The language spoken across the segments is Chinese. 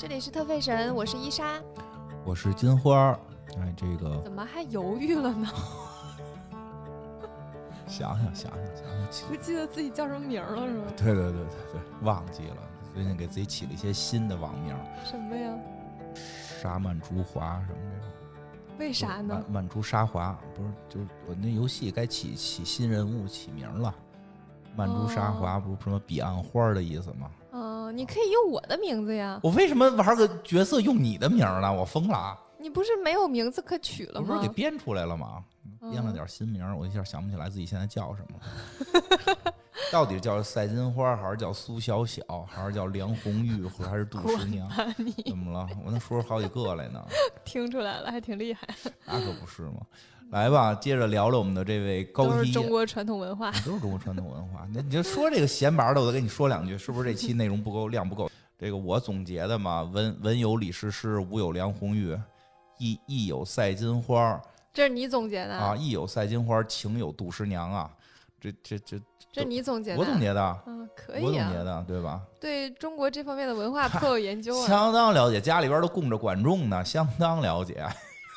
这里是特费神，我是伊莎。我是金花儿，哎，这个怎么还犹豫了呢？想想想想想想，不记得自己叫什么名儿了是吗？对对对对对，忘记了。最近给自己起了一些新的网名儿，什么呀？沙曼珠华什么这种。为啥呢曼？曼珠沙华不是，就是我那游戏该起起新人物起名了。曼珠沙华不是什么彼岸花儿的意思吗？嗯、你可以用我的名字呀。我为什么玩个角色用你的名儿呢？我疯了啊！你不是没有名字可取了吗我不是给？编出来了吗？编了嗯点新名儿，我一下想不起来自己现在叫什么。到底叫赛金花，还是叫苏小小，还是叫梁红玉，还是杜十娘？怎么了？我能说出好几个来呢，听出来了，还挺厉害，那可不是吗？来吧，接着聊聊我们的这位高都是梯。中国传统文化。都是中国传统文化。那你就说这个闲白的，我再跟你说两句，是不是这期内容不够，量不够？这个我总结的嘛，文文有李师师，武有梁红玉，艺艺有赛金花这是你总结的啊，，艺有赛金花，情有杜十娘啊。这这这，这是你总结的。我总。结的，嗯，可我以啊总结。的，对吧？对中国这方面的文化颇有研究啊。相当了解，家里边都供着管仲呢，相当了解。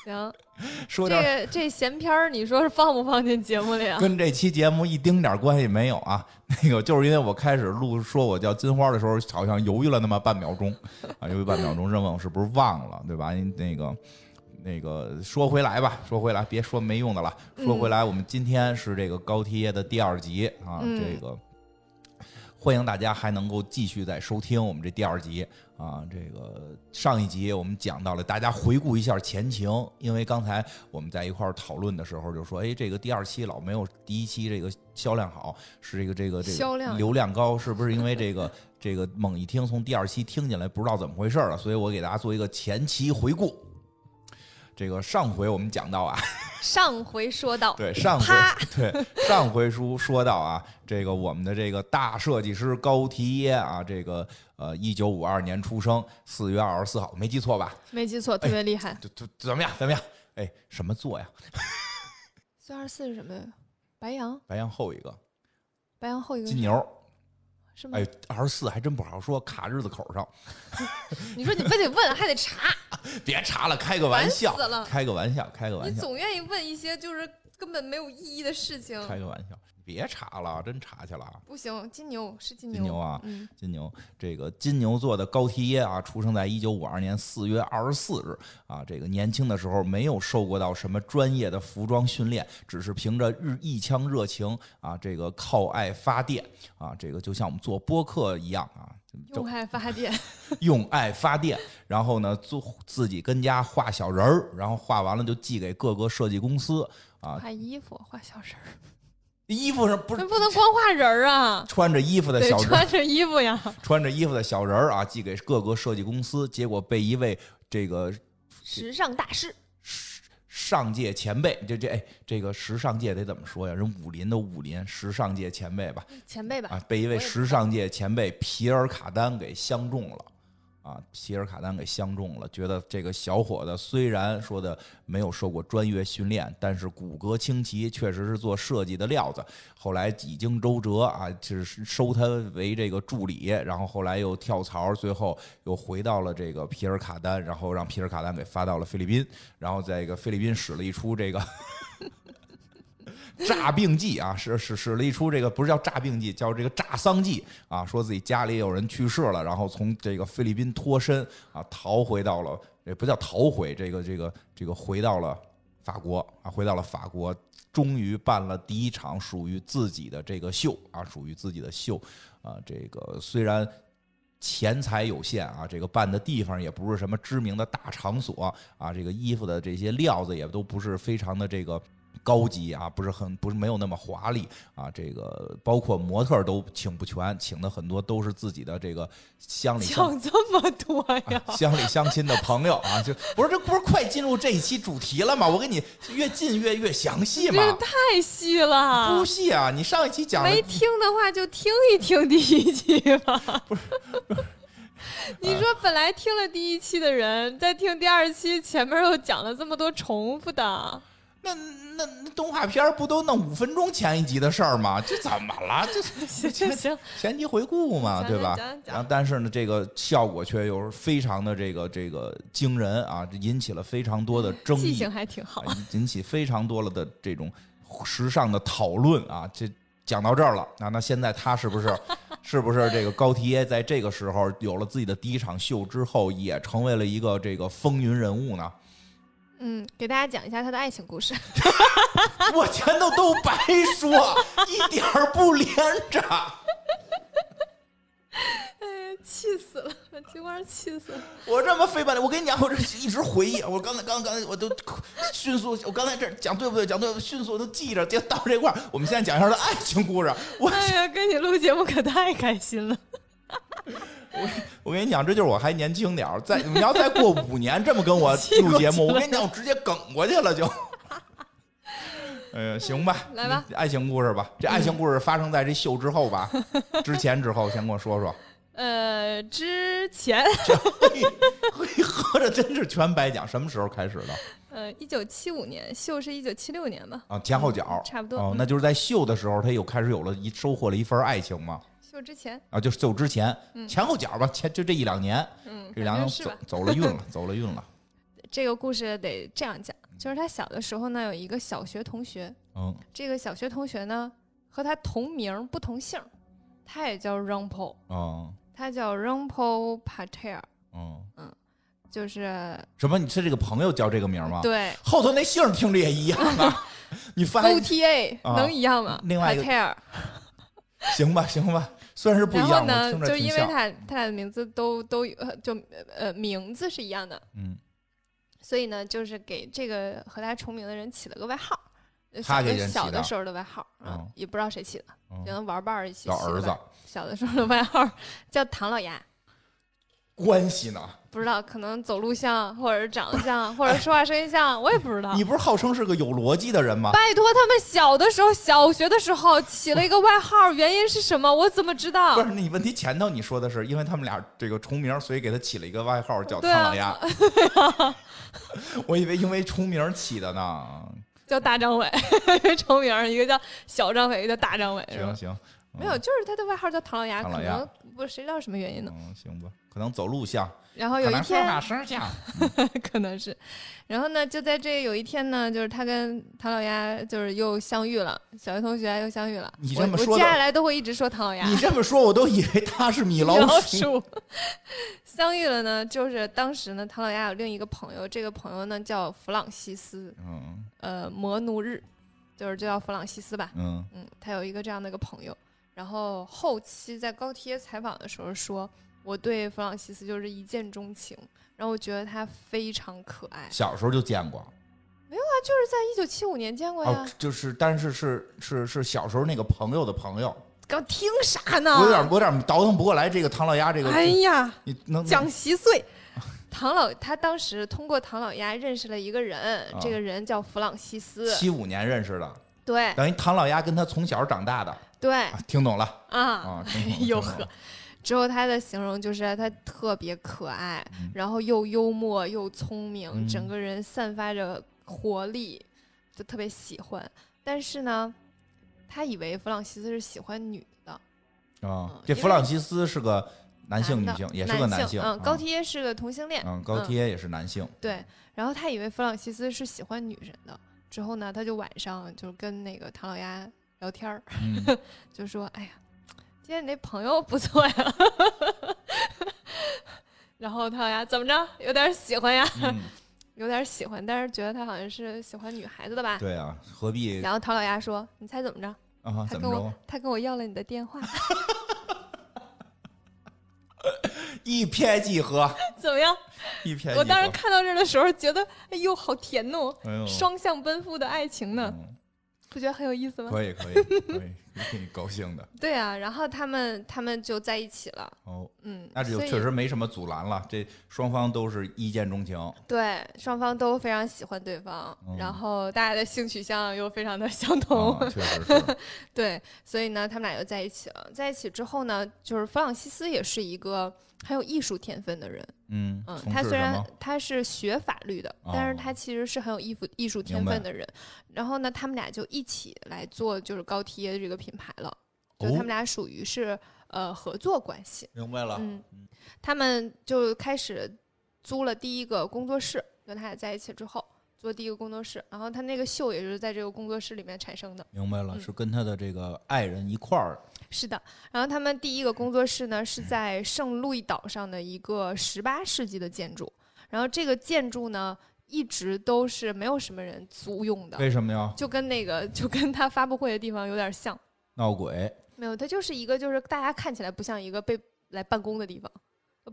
行，说这个这闲篇儿，你说是放不放进节目里啊？跟这期节目一丁点儿关系没有啊。那个就是因为我开始录说我叫金花的时候，好像犹豫了那么半秒钟啊，犹豫半秒钟，认为我是不是忘了，对吧？那个。那个说回来吧，说回来，别说没用的了。说回来，我们今天是这个高梯的第二集啊，嗯这个欢迎大家还能够继续再收听我们这第二集啊。这个上一集我们讲到了，大家回顾一下前情，因为刚才我们在一块儿讨论的时候就说，哎，这个第二期老没有第一期这个销量好，是这个这个这销量个流量高，是不是因为这个这个猛一听从第二期听进来不知道怎么回事了？所以我给大家做一个前期回顾。这个上回我们讲到啊，上回说到，对，上回 对上回书说到啊，这个我们的这个大设计师高提耶啊，这个呃，一九五二年出生，四月二十四号，没记错吧？没记错，特别厉害。就就怎么样？怎么样？哎，什么座呀？四二十四是什么呀？白羊，白羊后一个，白羊后一个金牛。是吗？哎，二十四还真不好说，卡日子口上。你说你非得问，还得查，别查了，开个玩笑开个玩笑，开个玩笑，你总愿意问一些就是根本没有意义的事情。开个玩笑。别查了，真查去了。不行，金牛是金牛，金牛啊嗯，金牛，这个金牛座的高缇耶啊，出生在一九五二年四月二十四日啊。这个年轻的时候没有受过到什么专业的服装训练，只是凭着日一腔热情啊，这个靠爱发电啊，这个就像我们做播客一样啊，用爱发电，用爱发电，然后呢，做自己跟家画小人儿，然后画完了就寄给各个设计公司啊。画衣服，画小人儿，衣服上不是不能光画人儿啊，穿着衣服的小人，穿着衣服呀。穿着衣服的小人儿啊，寄给各个设计公司，结果被一位这个时尚大师，上届前辈，这这哎，这个时尚界得怎么说呀？人武林的武林，时尚界前辈吧，前辈吧，啊，被一位时尚界前辈皮尔卡丹给相中了。啊，皮尔卡丹给相中了，觉得这个小伙子虽然说的没有受过专业训练，但是骨骼清奇，确实是做设计的料子。后来几经周折啊，就是收他为这个助理，然后后来又跳槽，最后又回到了这个皮尔卡丹，然后让皮尔卡丹给发到了菲律宾，然后在这个菲律宾使了一出这个。诈病计啊，使使使了一出这个不是叫诈病计，叫这个诈丧计啊，说自己家里有人去世了，然后从这个菲律宾脱身啊，逃回到了也不叫逃回，这个这个这个回到了法国啊，回到了法国，终于办了第一场属于自己的这个秀啊，属于自己的秀啊，这个虽然。钱财有限啊，这个办的地方也不是什么知名的大场所啊，这个衣服的这些料子也都不是非常的这个高级啊，不是很不是没有那么华丽啊，这个包括模特都请不全，请的很多都是自己的这个乡里乡讲这么多呀？啊乡里乡亲的朋友啊，就不是这不是快进入这一期主题了吗？我给你越近越越详细嘛这，太细了不，细啊！你上一期讲没听的话就听一听第一期吧。不是 你说本来听了第一期的人，再听第二期，前面又讲了这么多重复的，那那那动画片儿不都弄五分钟前一集的事儿吗？这怎么了？这 行行行，前集回顾嘛，对吧？讲讲然后但是呢，这个效果却又是非常的这个这个惊人啊，引起了非常多的 争议记性，还挺好。啊引起非常多了的这种时尚的讨论啊。这讲到这儿了啊，那现在他是不是 是不是这个高缇耶在这个时候有了自己的第一场秀之后，也成为了一个这个风云人物呢？嗯，给大家讲一下他的爱情故事。我前头都白说，一点儿不连着。哎，气死了，把金花气死了。我这么费半天，我跟你讲，我这一直回忆，我刚才刚刚才我都迅速，我刚才这讲对不对？讲对？迅速都记着，就到这块儿，我们现在讲一下他的爱情故事。我哎呀，跟你录节目可太开心了。我 我跟你讲，这就是我还年轻点儿，再你要再过五年这么跟我 录节目，我跟你讲，我直接梗过去了就。哎呀，行吧，来吧爱情故事吧。这爱情故事发生在这秀之后吧？之前之后，先跟我说说。呃，之前，嘿，合着真是全白讲，什么时候开始的呃，一九七五年，秀是一九七六年吧？啊？前后脚，差不多哦，嗯那就是在秀的时候，他又开始有了一收获了一份爱情嘛？秀之前，啊，就是就之前，前后脚吧，前就这一两年，嗯，这两年走？走了运了，走了运了。这个故事得这样讲，就是他小的时候呢，有一个小学同学，嗯这个小学同学呢和他同名不同姓，他也叫 Rumpo，嗯他叫 Rumpo Patel，嗯嗯，就是什么？你是这个朋友叫这个名吗？，对后头那姓听着也一样啊。你发，O T A 啊能一样吗？另外一个 Patel，行吧行吧，虽然是不一样，然后呢，就因为。他他俩的名字都都就呃名字是一样的，嗯，所以呢，就是给这个和他重名的人起了个外号。呃他小的时候的外号啊嗯，也不知道谁起的，嗯可能玩伴儿一起小儿子起的。小的时候的外号叫唐老鸭，关系呢？不知道可能走路像，或者是长得像，或者说话声音像，我也不知道你。不是号称是个有逻辑的人吗？拜托，他们小的时候，小学的时候起了一个外号，原因是什么？我怎么知道不？是，你问题前头你说的是，因为他们俩这个重名，所以给他起了一个外号叫唐老鸭。我以为因为重名起的呢。叫大张伟，重名，一个叫小张伟，一个叫大张伟，行？行，嗯没有，就是他的外号叫唐老鸭，可能不谁知道什么原因呢？嗯，行吧，可能走路像，然后有一天说话天，声像。可能是，然后呢，就在这有一天呢，就是他跟唐老鸭就是又相遇了，小学同学又相遇了。你我这么说我接下来都会一直说唐老鸭。你这么说，我都以为他是米老老鼠。鼠相遇了呢，就是当时呢，唐老鸭有另一个朋友，这个朋友呢叫弗朗西斯，嗯呃，摩奴日，就是就叫弗朗西斯吧。嗯嗯，他有一个这样的一个朋友，然后后期在高贴采访的时候说，我对弗朗西斯就是一见钟情，然后我觉得他非常可爱，小时候就见过。没有啊就是在一九七五年见过呀哦，，就是，但是是是是小时候那个朋友的朋友，刚听啥呢？我有点我有点倒腾不过来。这个唐老鸭，这个哎呀，你能讲稀碎。唐老他当时通过唐老鸭认识了一个人，啊这个人叫弗朗西斯，七五年认识的，对等于唐老鸭跟他从小长大的，对啊听懂了啊，啊？听懂了哎呦呵之后他的形容就是他特别可爱，嗯然后又幽默又聪明，嗯整个人散发着活力，就特别喜欢。但是呢，他以为弗朗西斯是喜欢女的，啊嗯。这弗朗西斯是个男性、女性，也是个男性。嗯，高啊缇耶是个同性恋，嗯，高缇耶也是男性。对。然后他以为弗朗西斯是喜欢女人的，之后呢，他就晚上就跟那个唐老鸭聊天儿，嗯，就说：“哎呀，今天你那朋友不错呀。”然后唐老鸭怎么着，有点喜欢呀，嗯 有点喜欢，但是觉得他好像是喜欢女孩子的吧。对啊，何必然后唐老鸭说：“你猜怎么着？啊？他跟我？他跟我要了你的电话，一拍即合，怎么样？一拍。我当时看到这儿的时候，觉得哎呦，好甜哦，哎双向奔赴的爱情呢，嗯不觉得很有意思吗？可以可以可以挺高兴的。对啊，然后他们他们就在一起了，哦，嗯，那就确实没什么阻拦了，这双方都是一见钟情。对，双方都非常喜欢对方，嗯然后大家的性取向又非常的相同，啊，确实是。对，所以呢，他们俩就在一起了。在一起之后呢，就是弗朗西斯也是一个很有艺术天分的人，嗯，嗯，他虽然他是学法律的，但是哦他其实是很有艺术艺术天分的人。然后呢，他们俩就一起来做就是高贴这个品牌了，就哦他们俩属于是呃合作关系。明白了。嗯，他们就开始租了第一个工作室，跟他俩在一起之后。做第一个工作室，然后他那个秀也就是在这个工作室里面产生的。明白了，嗯是跟他的这个爱人一块儿。是的，然后他们第一个工作室呢是在圣路易岛上的一个十八世纪的建筑，然后这个建筑呢一直都是没有什么人租用的，为什么呀？就跟那个就跟他发布会的地方有点像，闹鬼。没有，它就是一个就是大家看起来不像一个被来办公的地方。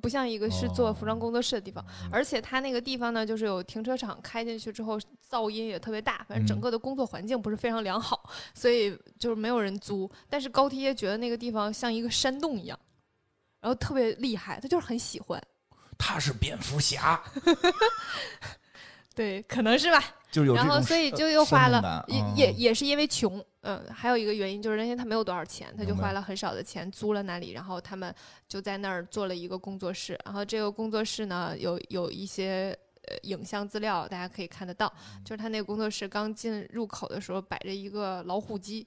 不像一个是做服装工作室的地方，而且它那个地方呢，就是有停车场，开进去之后噪音也特别大，反正整嗯个的工作环境不是非常良好，所以就是没有人租。但是高贴觉得那个地方像一个山洞一样，然后特别厉害，他就是很喜欢。他是蝙蝠侠，对，可能是吧。就是有然后所以就又花了也嗯也也是因为穷，嗯，还有一个原因就是因为他没有多少钱，他就花了很少的钱租了那里，然后他们就在那儿做了一个工作室，然后这个工作室呢有有一些。呃，影像资料大家可以看得到，嗯就是他那个工作室刚进入口的时候摆着一个老虎机，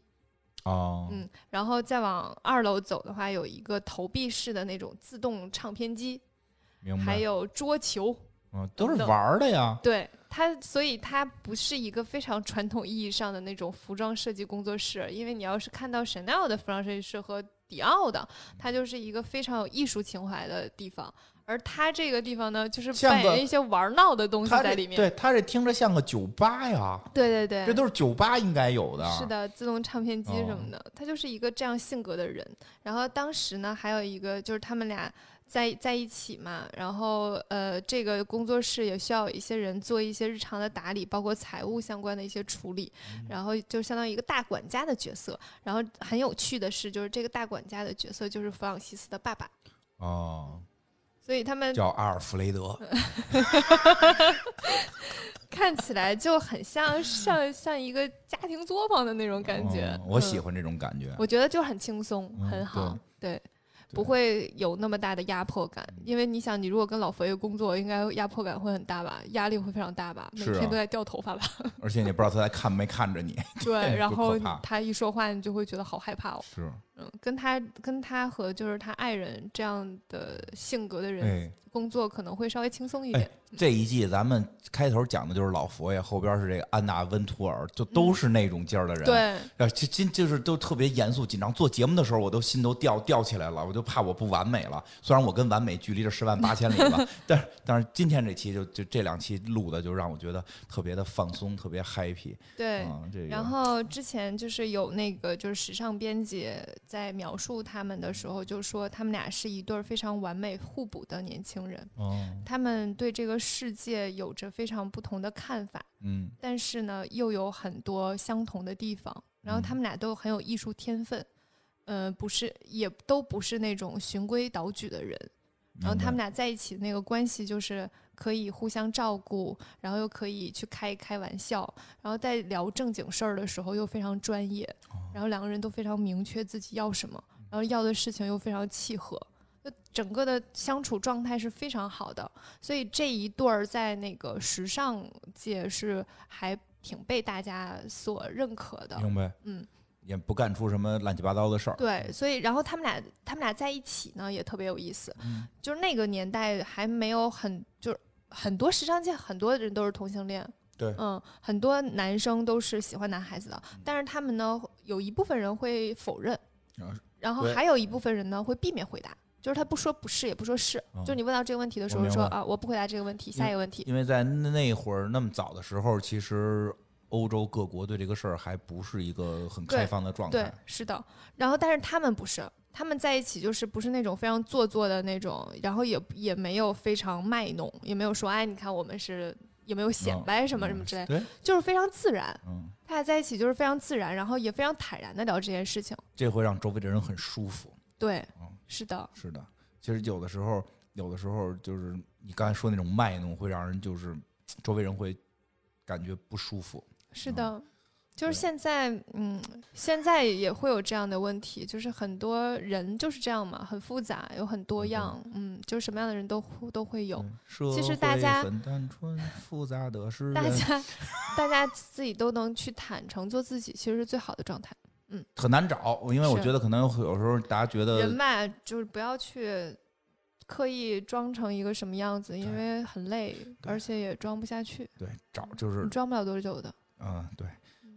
哦，嗯，然后再往二楼走的话，有一个投币式的那种自动唱片机，明白。还有桌球，嗯，都是玩儿的呀。对它，所以它不是一个非常传统意义上的那种服装设计工作室，因为你要是看到 Chanel 的服装设计师和迪奥的，它就是一个非常有艺术情怀的地方。而它这个地方呢，就是像个扮演一些玩闹的东西在里面。对他这听着像个酒吧呀，对对对，这都是酒吧应该有的。是，的，自动唱片机什哦么的，他就是一个这样性格的人。然后当时呢，还有一个就是他们俩在在一起嘛，然后呃，这个工作室也需要有一些人做一些日常的打理，包括财务相关的一些处理，嗯然后就相当于一个大管家的角色。然后很有趣的是，就是这个大管家的角色就是弗朗西斯的爸爸，哦，所以他们叫阿尔弗雷德。看起来就很像像像一个家庭作坊的那种感觉。哦我喜嗯欢这种感觉。我觉得就很轻松，嗯很好，对，对不会有那么大的压迫感。嗯因为你想，你如果跟老佛爷工作，应该压迫感会很大吧，压力会非常大吧，每天都在掉头发吧。而且你不知道他在看没看着你。对，然后他一说话，你就会觉得好害怕哦。是，嗯，跟他跟他和就是他爱人这样的性格的人哎，工作，可能会稍微轻松一点。这一季咱们开头讲的就是老佛爷，后边是这个安娜温图尔，就都是那种劲儿的人。，对，啊，今今就是都特别严肃紧张。做节目的时候，我都心都吊吊起来了，我就怕我不完美了。虽然我跟完美距离这十万八千里吧，但是但是今天这期就就这两期录的，就让我觉得特别的放松，特别 happy。对。啊，这个然后之前就是有那个就是时尚编辑在描述他们的时候，就说他们俩是一对儿非常完美互补的年轻人。哦，他们对这个世界有着非常不同的看法，嗯但是呢，又有很多相同的地方。然后他们俩都很有艺术天分，呃，不是，也都不是那种循规蹈矩的人。然后他们俩在一起那个关系就是可以互相照顾，然后又可以去开开玩笑，然后在聊正经事儿的时候又非常专业，哦然后两个人都非常明确自己要什么，然后要的事情又非常契合，就整个的相处状态是非常好的。所以这一对儿在那个时尚界是还挺被大家所认可的。明白，嗯，也不干出什么乱七八糟的事儿。对，所以然后他们俩他们俩在一起呢也特别有意思，嗯就是那个年代还没有很就是很多时尚界很多人都是同性恋，对嗯，很多男生都是喜欢男孩子的，嗯但是他们呢有一部分人会否认啊，然后还有一部分人呢会避免回答。就是他不说不是，也不说是，嗯就你问到这个问题的时候说啊，我不回答这个问题，下一个问题。因为在那会儿那么早的时候，其实欧洲各国对这个事儿还不是一个很开放的状对态。，是的。然后，但是他们不是，他们在一起就是不是那种非常做作的那种，然后也也没有非常卖弄，也没有说哎，你看我们是也没有显嗯摆什么嗯什么之类，对，就是非常自然。嗯，他俩在一起就是非常自然，然后也非常坦然的聊这件事情。这会让周围的人很舒服。对嗯，是的，是的，其实有的时候，有的时候就是你刚才说那种卖弄，会让人就是周围人会感觉不舒服。是的。就是现在，嗯，现在也会有这样的问题，就是很多人就是这样嘛，很复杂，有很多样，嗯，就是什么样的人都会都会有。其实大家很单纯，复杂的是大家 大家自己都能去坦诚做自己，其实是最好的状态。嗯很难找，因为我觉得可能有有时候大家觉得人嘛，就是不要去刻意装成一个什么样子，因为很累，而且也装不下去，对找就是你装不了多久的。嗯对，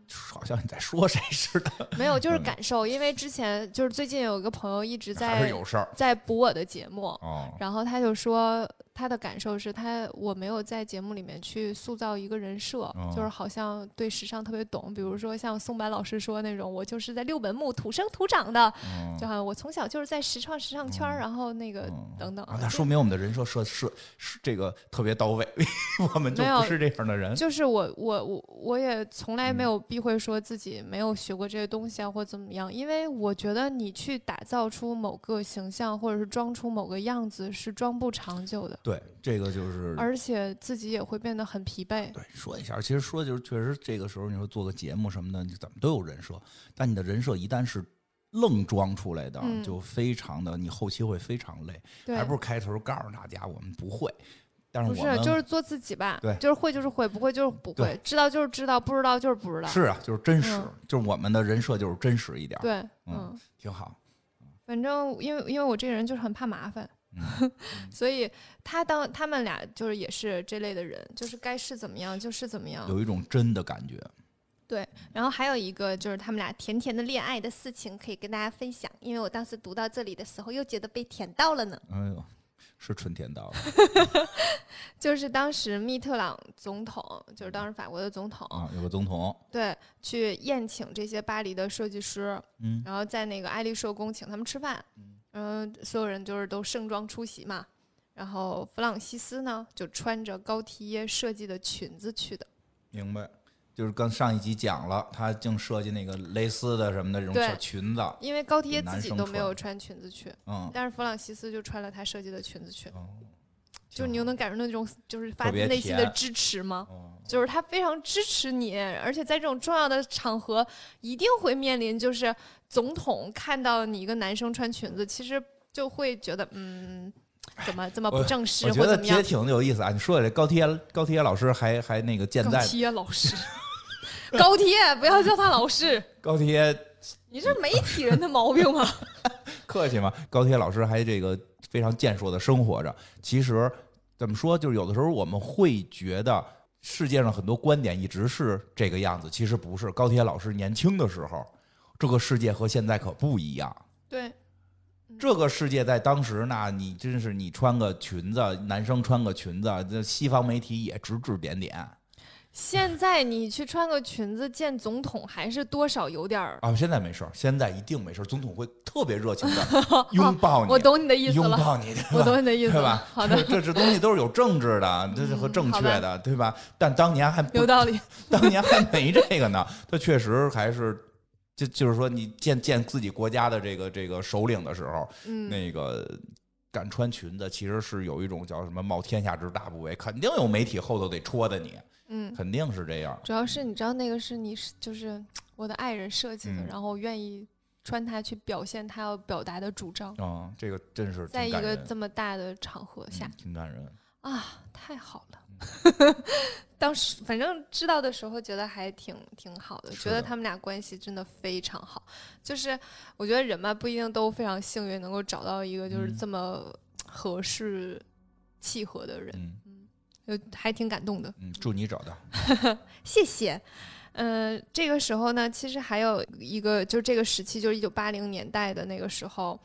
好像你在说谁似的，没有，就是嗯感受，因为之前就是最近有一个朋友一直在有事儿在补我的节目，哦。然后他就说他的感受是他我没有在节目里面去塑造一个人设，哦就是好像对时尚特别懂，比如说像宋白老师说那种，我就是在六本木土生土长的，嗯就好像我从小就是在时尚时尚圈然后那个嗯等等啊，那说明我们的人设设设是这个特别到位，我们就不是这样的人。就是我我我我也从来没嗯有避讳说自己没有学过这些东西啊，或怎么样，因为我觉得你去打造出某个形象，或者是装出某个样子，是装不长久的，对，这个就是而且自己也会变得很疲惫。对，说一下，其实说就是确实这个时候你说做个节目什么的，你怎么都有人设，但你的人设一旦是愣装出来的，嗯就非常的你后期会非常累，对还，不如开头告诉大家我们不会，但是不是就是做自己吧，对就是会就是会，不会就是不会，知道就是知道，不知道就是不知道。是啊，就是真实，嗯就是我们的人设就是真实一点，，对，嗯嗯，挺好。反正因为因为我这个人就是很怕麻烦，嗯 所以他当他们俩就是也是这类的人，就是该是怎么样就是怎么样。有一种真的感觉，对然后还有一个就是他们俩甜甜的恋爱的事情可以跟大家分享，因为我当时读到这里的时候又觉得被甜到了呢。哎呦，是纯甜到了 就是当时密特朗总统，就是当时法国的总统，啊，有个总统，对，去宴请这些巴黎的设计师，嗯然后在那个爱丽舍宫请他们吃饭，嗯，所有人就是都盛装出席嘛。然后弗朗西斯呢，就穿着高缇耶设计的裙子去的。明白。就是跟上一集讲了，他净设计那个蕾丝的什么的这种小裙子，因为高缇耶自己都没有穿穿裙子去，嗯，但是弗朗西斯就穿了他设计的裙子去，哦就是你又能感受到那种就是发自内心的支持吗？哦就是他非常支持你，而且在这种重要的场合，一定会面临就是总统看到你一个男生穿裙子，其实就会觉得嗯，怎么这么不正式我觉得也或怎么样？挺有意思啊！你说起来，高铁高铁老师还还那个健在高铁老师，高铁，不要叫他老师，高铁 你这媒体人的毛病吗？客气嘛，高铁老师还这个非常健硕的生活着。其实怎么说，就是有的时候我们会觉得世界上很多观点一直是这个样子，其实不是。高铁老师年轻的时候，这个世界和现在可不一样。对，这个世界在当时那，你真是你穿个裙子，男生穿个裙子，这西方媒体也指指点点现在你去穿个裙子见总统，还是多少有点儿。啊。现在没事儿，现在一定没事儿，总统会特别热情的 拥抱你，我懂你的意思了，拥抱你，我懂你的意思了。对吧？好的，这这东西都是有政治的，这是和嗯正确的，对吧？但当年还不有，道理。当年还没这个呢。他确实还是，就就是说，你见见自己国家的这个这个首领的时候，嗯，那个敢穿裙子，其实是有一种叫什么“冒天下之大不韪”，肯定有媒体后头得戳的你，嗯，肯定是这样。主要是你知道那个是你是就是我的爱人设计的，嗯然后我愿意穿它去表现他要表达的主张，啊、这个真是在一个这么大的场合下嗯、挺感人。啊，太好了。当时反正知道的时候，觉得还挺挺好的，是觉得他们俩关系真的非常好。就是我觉得人嘛，不一定都非常幸运能够找到一个就是嗯这么合适、契合的人，嗯就还挺感动的。嗯，祝你找到。谢谢。呃，这个时候呢，其实还有一个，就是这个时期，就是一九八零年代的那个时候，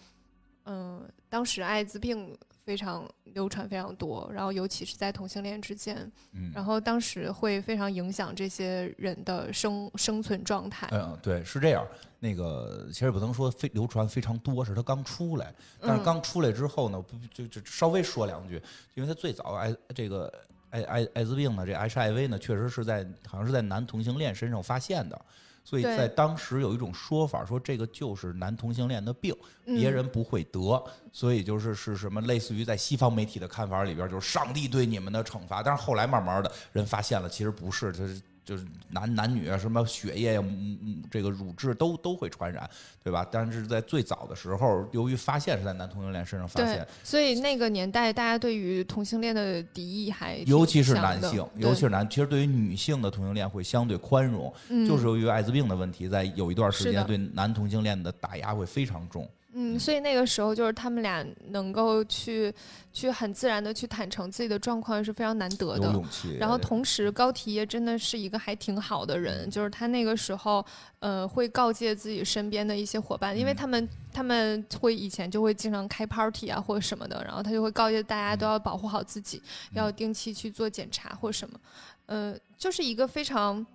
嗯、当时艾滋病非常流传非常多，然后尤其是在同性恋之间，嗯，然后当时会非常影响这些人的生生存状态。嗯，对，是这样。那个其实也不能说非流传非常多，是他刚出来，但是嗯刚出来之后呢，不就就稍微说两句，因为他最早哎这个艾艾艾滋病呢，这 HIV 呢，确实是在好像是在男同性恋身上发现的，所以在当时有一种说法，说这个就是男同性恋的病，别嗯人不会得，所以就是是什么类似于在西方媒体的看法里边，就是上帝对你们的惩罚。但是后来慢慢的人发现了，其实不是，就是就是男男女啊，什么血液呀、嗯嗯，这个乳汁都都会传染，对吧？但是在最早的时候，由于发现是在男同性恋身上发对现，，所以那个年代大家对于同性恋的敌意还尤其是男性，尤其是男，其实对于女性的同性恋会相对宽容，嗯就是由于艾滋病的问题，在有一段时间对男同性恋的打压会非常重。嗯，所以那个时候就是他们俩能够去去很自然的去坦诚自己的状况是非常难得有的。勇气，然后同时，高缇耶真的是一个还挺好的人，就是他那个时候，呃，会告诫自己身边的一些伙伴，因为嗯。他们他们会以前就会经常开 party 啊或者什么的，然后他就会告诫大家都要保护好自己，要定期去做检查或什么，呃，就是一个非常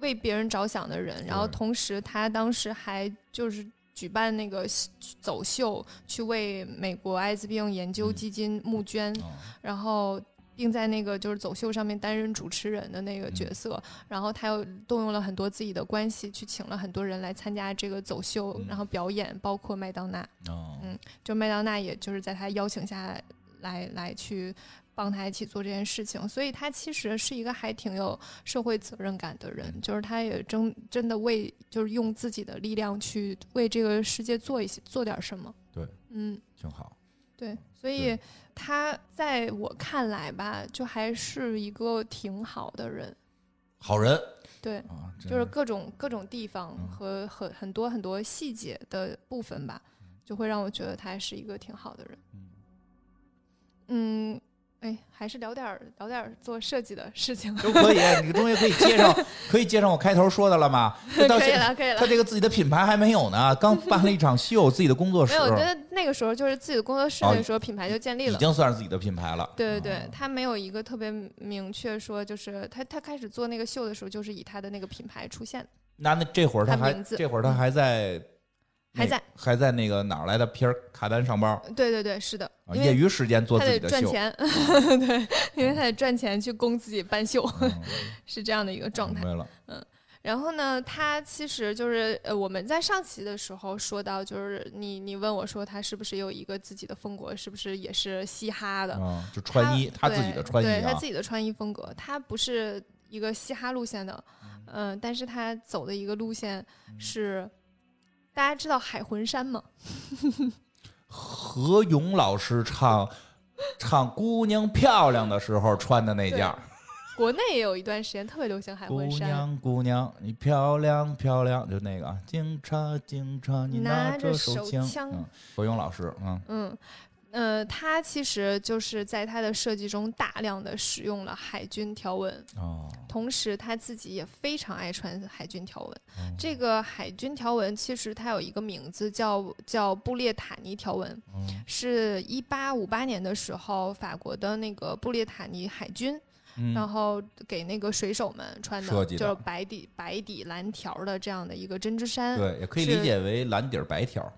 为别人着想的人。然后同时，他当时还就是举办那个走秀，去为美国艾滋病研究嗯。基金募捐，嗯然后并在那个就是走秀上面担任主持人的那个嗯角色，然后他又动用了很多自己的关系，去请了很多人来参加这个走秀，嗯。然后表演，包括麦当娜，哦。嗯就麦当娜也就是在他邀请下来来去。帮他一起做这件事情，所以他其实是一个还挺有社会责任感的人，就是他也真真的为就是用自己的力量去为这个世界做一些做点什么。对，嗯，挺好。对，所以他在我看来吧，就还是一个挺好的人。好人对，啊，就是各种各种地方嗯和很很多很多细节的部分吧，就会让我觉得他是一个挺好的人。嗯，哎，还是聊点儿聊点儿做设计的事情。都可以，你终于可以接上，可以接上我开头说的了吗？可以了，可以了他。这个自己的品牌还没有呢，刚办了一场秀，自己的工作室没有，我觉得那个时候就是自己的工作室，哦那时候品牌就建立了已。经算是自己的品牌了。对对对啊，他没有一个特别明确说，就是他他开始做那个秀的时候，就是以他的那个品牌出现，那那这会儿他还他这会儿他还在那还在。还在那个哪儿来的皮尔卡丹上班对对对，是的，啊，业余时间做他自己的秀。得赚钱，对，因为他得赚钱去供自己办秀，嗯 是这样的一个状态。了，然后呢，他其实就是呃，我们在上期的时候说到，就是你你问我说他是不是有一个自己的风格，是不是也是嘻哈的？啊，就穿衣，他自己的穿衣啊对他自，己的穿衣风格，他不是一个嘻哈路线的，嗯、但是他走的一个路线嗯是，大家知道海魂衫吗？何勇老师唱唱《姑娘漂亮》的时候穿的那件儿。国内也有一段时间特别流行海魂衫，姑娘，姑娘，你漂亮漂亮，就那个啊警察，警察，你拿着着手手枪嗯，何勇老师，嗯，嗯，呃，他其实就是在他的设计中大量的使用了海军条纹，哦，同时他自己也非常爱穿海军条纹。哦这个海军条纹其实它有一个名字叫叫布列塔尼条纹，嗯是一八五八年的时候法国的那个布列塔尼海军，然嗯，后给那个水手们穿的，就是白底白底蓝条的这样的一个针织衫。对，也可以理解为蓝底儿白条儿。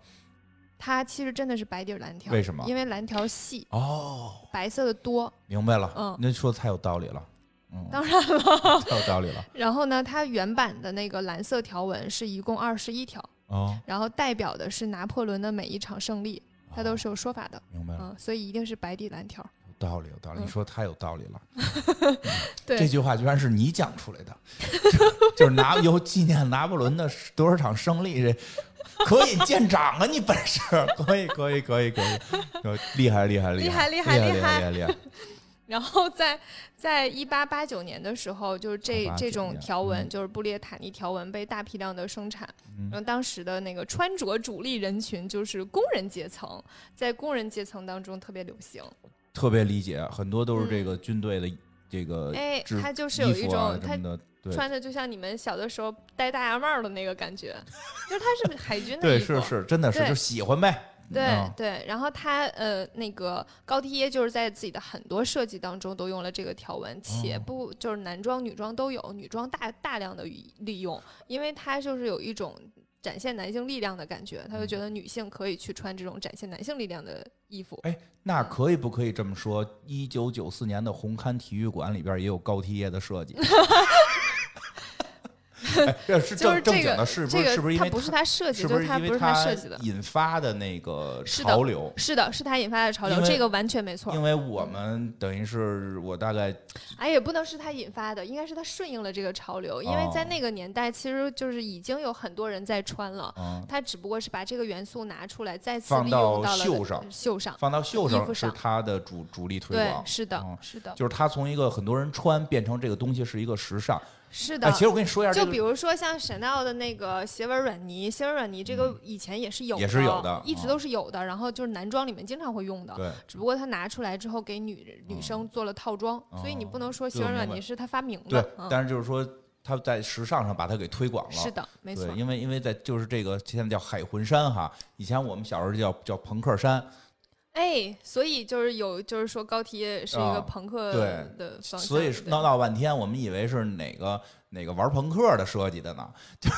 它其实真的是白底蓝条，为什么因为蓝条细，哦，白色的多。明白了，嗯您说的太有道理了，嗯，当然了，太有道理了，然后呢，它原版的那个蓝色条纹是一共二十一条，哦，然后代表的是拿破仑的每一场胜利，它都是有说法的。明白了，嗯，所以一定是白底蓝条。有道理，有道理，嗯你说太有道理了。对，这句话居然是你讲出来的，就就是拿有纪念拿破仑的多少场胜利，这可以见长啊！你本事 可以，可以，可以，可以，呃厉害，厉害，厉害，害厉害厉害厉害害，厉害！然后在在一八八九年的时候，就是这这种条纹，嗯就是布列塔尼条纹被大批量的生产。嗯然后当时的那个穿着主力人群就是工人阶层，在工人阶层当中特别流行。特别理解，很多都是这个军队的这个嗯哎，他就是有一种他的，穿的就像你们小的时候戴大檐帽的那个感觉，就是他是海军的对，衣服。是是，真的是对。就喜欢呗。对嗯。对，然后他呃那个高缇耶就是在自己的很多设计当中都用了这个条纹，且哦。不就是男装女装都有，女装大大量的利用，因为它就是有一种展现男性力量的感觉，他就嗯觉得女性可以去穿这种展现男性力量的衣服。哎，那可以不可以这么说？一九九四年的红磡体育馆里边也有高缇耶的设计。哎，这是 就是这个正正经的，是不是？这个是不是因为它不是他设计，是不就是它不是因为它设计的，引发的那个潮流？是的，是他引发的潮流，这个完全没错因。为我们等于是我大概哎，也不能是他引发的，应该是他顺应了这个潮流，因为在哦那个年代，其实就是已经有很多人在穿了。嗯他只不过是把这个元素拿出来，再次利放到用到了袖上袖上，放到袖上是衣服上它的主主力推对，广，是的，嗯是的，就是它从一个很多人穿变成这个东西是一个时尚。是的。哎，其实我跟你说一下，这个就比如说像 Chanel 的那个斜纹软呢，斜纹软呢这个以前也是有的，嗯也是有的一直啊都是有的。然后就是男装里面经常会用的，对，只不过他拿出来之后给女女生做了套装，所以你不能说斜纹软呢是他发明对的。，嗯但是就是说他在时尚上把它给推广了。是的，没错，。因为因为在就是这个现在叫海魂衫哈，以前我们小时候叫叫朋克衫，哎，所以就是有，就是说高缇耶是一啊个朋克的方向，所以闹闹半天，我们以为是哪个哪个玩朋克的设计的呢？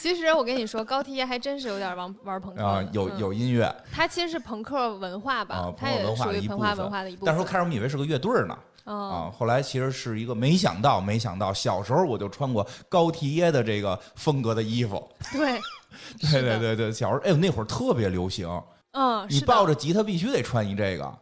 其实我跟你说，高缇耶还真是有点玩玩朋克啊，有嗯有音乐，它其实是朋克文化吧啊，它也属于朋克文化的一部分。但是我开始我们以为是个乐队呢。嗯，啊，后来其实是一个，没想到，没想到，小时候我就穿过高缇耶的这个风格的衣服，对，对，对对对，小时候，哎呦，那会儿特别流行，嗯，你抱着吉他必须得穿一这个，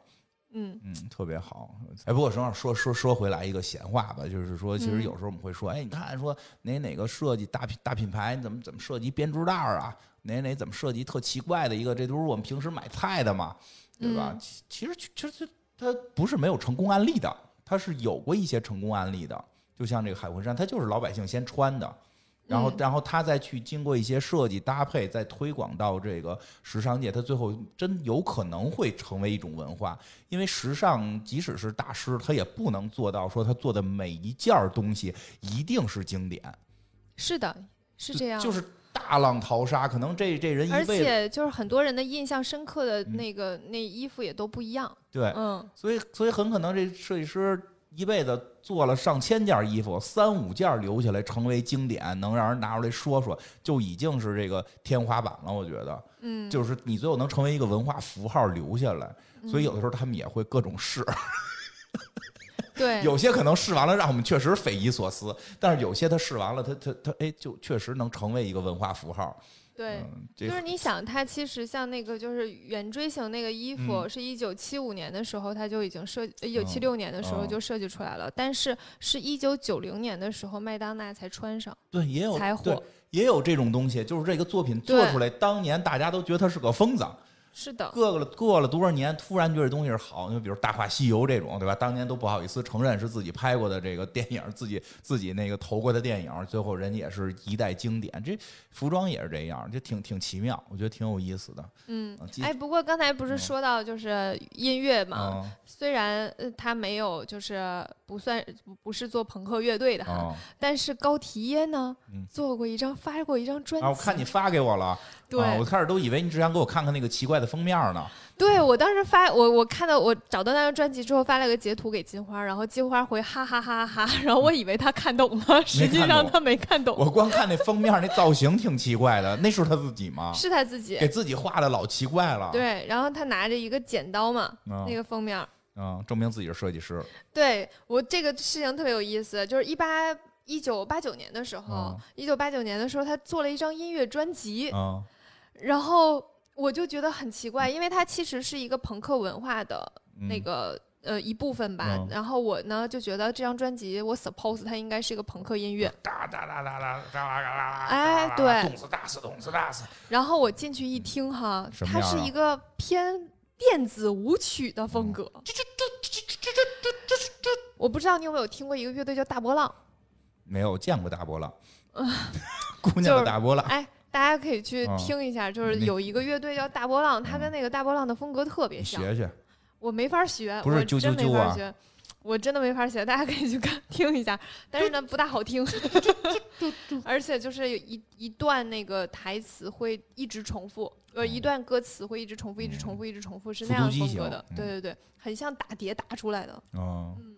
嗯嗯，特别好。哎，不过正好说说说回来一个闲话吧，就是说，其实嗯有时候我们会说，哎，你看说哪哪个设计大品大品牌，你怎么怎么设计编织袋儿啊？哪哪怎么设计特奇怪的一个，这都是我们平时买菜的嘛，对吧？其实其实它不是没有成功案例的，它是有过一些成功案例的。就像这个海魂衫，它就是老百姓先穿的。然后，嗯。然后他再去经过一些设计搭配，再推广到这个时尚界，他最后真有可能会成为一种文化。因为时尚即使是大师，他也不能做到说他做的每一件东西一定是经典，是的，是这样，就是大浪淘沙，可能这这人一而且就是很多人的印象深刻的嗯。那个那衣服也都不一样，对，嗯，所以所以很可能这设计师一辈子做了上千件衣服，三五件留下来成为经典，能让人拿出来说说，就已经是这个天花板了。我觉得，嗯，就是你最后能成为一个文化符号留下来。所以有的时候他们也会各种试，对，有些可能试完了让我们确实匪夷所思，但是有些他试完了，他他他哎，就确实能成为一个文化符号。对。嗯，就是你想，它其实像那个就是圆锥形那个衣服，嗯是一九七五年的时候它就已经设，一九七六年的时候嗯就设计出来了，但是是一九九零年的时候麦当娜才穿上对也有才火。也有这种东西，就是这个作品做出来，当年大家都觉得他是个疯子。是的，过了过了多少年，突然觉得这东西是好，就比如《大话西游》这种，对吧？当年都不好意思承认是自己拍过的这个电影，自己自己那个投过的电影，最后人家也是一代经典。这服装也是这样，就挺挺奇妙，我觉得挺有意思的。嗯哎，不过刚才不是嗯说到就是音乐嘛，嗯。虽然他没有就是不算不不是做朋克乐队的哈，哦，但是高缇耶呢、嗯。做过一张发过一张专辑，啊，我看你发给我了，对、啊，我开始都以为你只想给我看看那个奇怪的封面呢。对我当时发我我看到我找到那张专辑之后发了个截图给金花，然后金花回哈哈哈哈哈，然后我以为他看懂了，实际上他没看懂，我光看那封面那造型挺奇怪的，那是他自己吗？是他自己给自己画的老奇怪了。，对，然后他拿着一个剪刀嘛，那个封面。嗯，证明自己是设计师。对我这个事情特别有意思，就是一八一九八九年的时候，一九八九年的时候，他做了一张音乐专辑，嗯然后我就觉得很奇怪，因为它其实是一个朋克文化的嗯那个。呃，一部分吧。嗯然后我呢就觉得这张专辑，我 suppose 它应该是一个朋克音乐。哒哒哒哒哒哒啦啦啦，哎对动次打次，动次打次。然后我进去一听哈，它是一个偏电子舞曲的风格。我不知道你有没有听过一个乐队叫大波浪，没有见过大波浪，姑娘的大波浪。哎，大家可以去嗯听一下，就是有一个乐队叫大波浪，它嗯跟那个大波浪的风格特别像。学学，我没法学，不是我真啾啾啾啊没法学，我真的没法学，大家可以去看 听一下，但是呢不大好听，而且就是有一一段那个台词会一直重复，呃，一段歌词会一直重复，一直重复，一直重复，是那样风格的，嗯。对对对，很像打碟打出来的，嗯，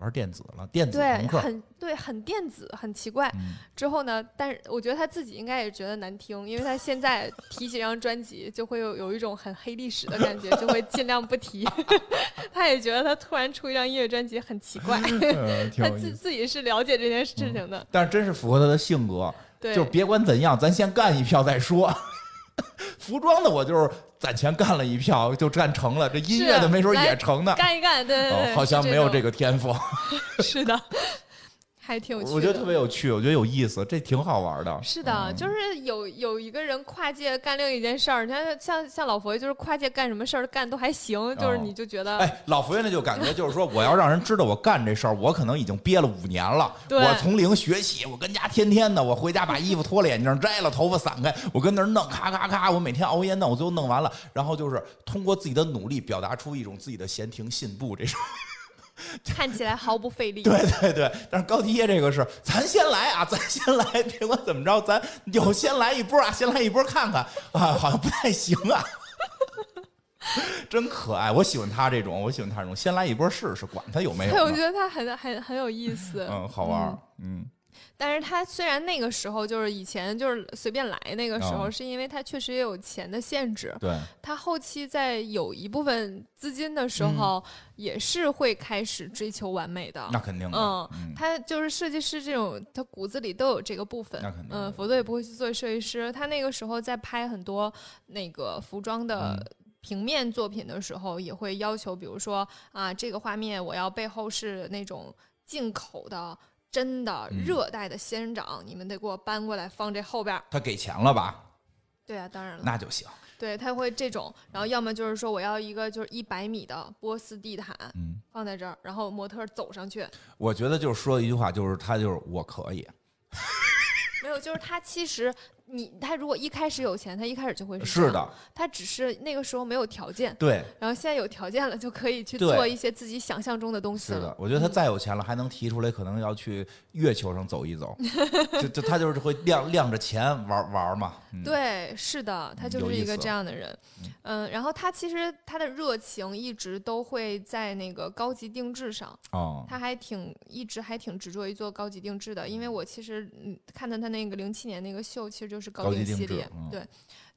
玩电子了，电子对，朋克。很对，很电子，很奇怪。嗯之后呢，但是我觉得他自己应该也觉得难听，因为他现在提起这张专辑，就会有有一种很黑历史的感觉，就会尽量不提。他也觉得他突然出一张音乐专辑很奇怪，呃他。自自己是了解这件事情的。但是真是符合他的性格，对，就别管怎样，咱先干一票再说。服装的我就是攒钱干了一票就干成了，这音乐的没准也成呢。干一干，对对对，哦好像没有这个，个天赋，是的，还挺有趣的。我觉得特别有趣，我觉得有意思，这挺好玩的。是的，嗯就是有有一个人跨界干另一件事儿，你看像像老佛爷，就是跨界干什么事儿干都还行，就是哦你就觉得，哎，老佛爷那就感觉就是说，我要让人知道我干这事儿，我可能已经憋了五年了。我从零学习，我跟家天天的，我回家把衣服脱了，眼镜摘了，头发散开，我跟那儿弄，咔咔咔，我每天熬夜弄，我最后弄完了，然后就是通过自己的努力，表达出一种自己的闲庭信步这种。看起来毫不费力。对对对，但是高低耶这个是，咱先来啊，咱先来，别管怎么着，咱有先来一波啊，先来一波看看啊，好像不太行啊。真可爱，我喜欢他这种，我喜欢他这种，先来一波试试，管他有没有对，我觉得他很很很有意思。嗯，好玩儿，嗯但是他虽然那个时候就是以前就是随便来那个时候，哦是因为他确实也有钱的限制。对，他后期在有一部分资金的时嗯候，也是会开始追求完美的。那肯定的，嗯嗯，他就是设计师这种，他骨子里都有这个部分那肯，定嗯，的否则也不会去做设计师。他那个时候在拍很多那个服装的嗯平面作品的时候，也会要求，比如说啊，这个画面我要背后是那种进口的。真的嗯。热带的仙人掌，你们得给我搬过来放这后边儿。他给钱了吧？对啊，当然了，那就行，对他会这种，然后要么就是说我要一个就是一百米的波斯地毯嗯，放在这儿，然后模特走上去，我觉得就是说一句话，就是他就是我可以，没有，就是他其实你他如果一开始有钱，他一开始就会是，是的，他只是那个时候没有条件，对，然后现在有条件了，就可以去做一些自己想象中的东西了是的，。我觉得他再有钱了，还能提出来可能要去月球上走一走，就就他就是会亮亮着钱玩玩嘛，嗯，对，是的，他就是一个这样的人，嗯，然后他其实他的热情一直都会在那个高级定制上，哦，他还挺一直还挺执着于做高级定制的，因为我其实嗯看到他那个零七年那个秀，其实就是高级定制定系列，嗯对。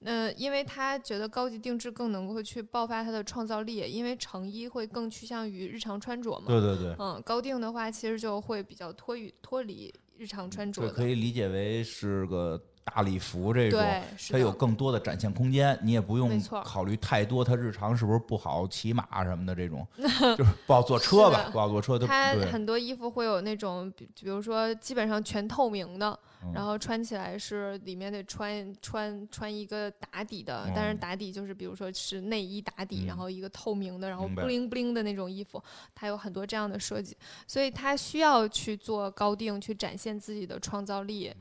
那因为他觉得高级定制更能够去爆发他的创造力，因为成衣会更趋向于日常穿着嘛。对对对，嗯，高定的话其实就会比较脱于脱离日常穿着。可以理解为是个大礼服这种。它有更多的展现空间，你也不用考虑太多，它日常是不是不好骑马什么的这种，就是不好坐车吧不好坐车它很多衣服会有那种，比比如说基本上全透明的，嗯然后穿起来是里面得穿穿穿一个打底的，但是哦打底就是比如说是内衣打底，嗯然后一个透明的，然后布灵布灵的那种衣服，它有很多这样的设计，所以它需要去做高定，去展现自己的创造力。嗯，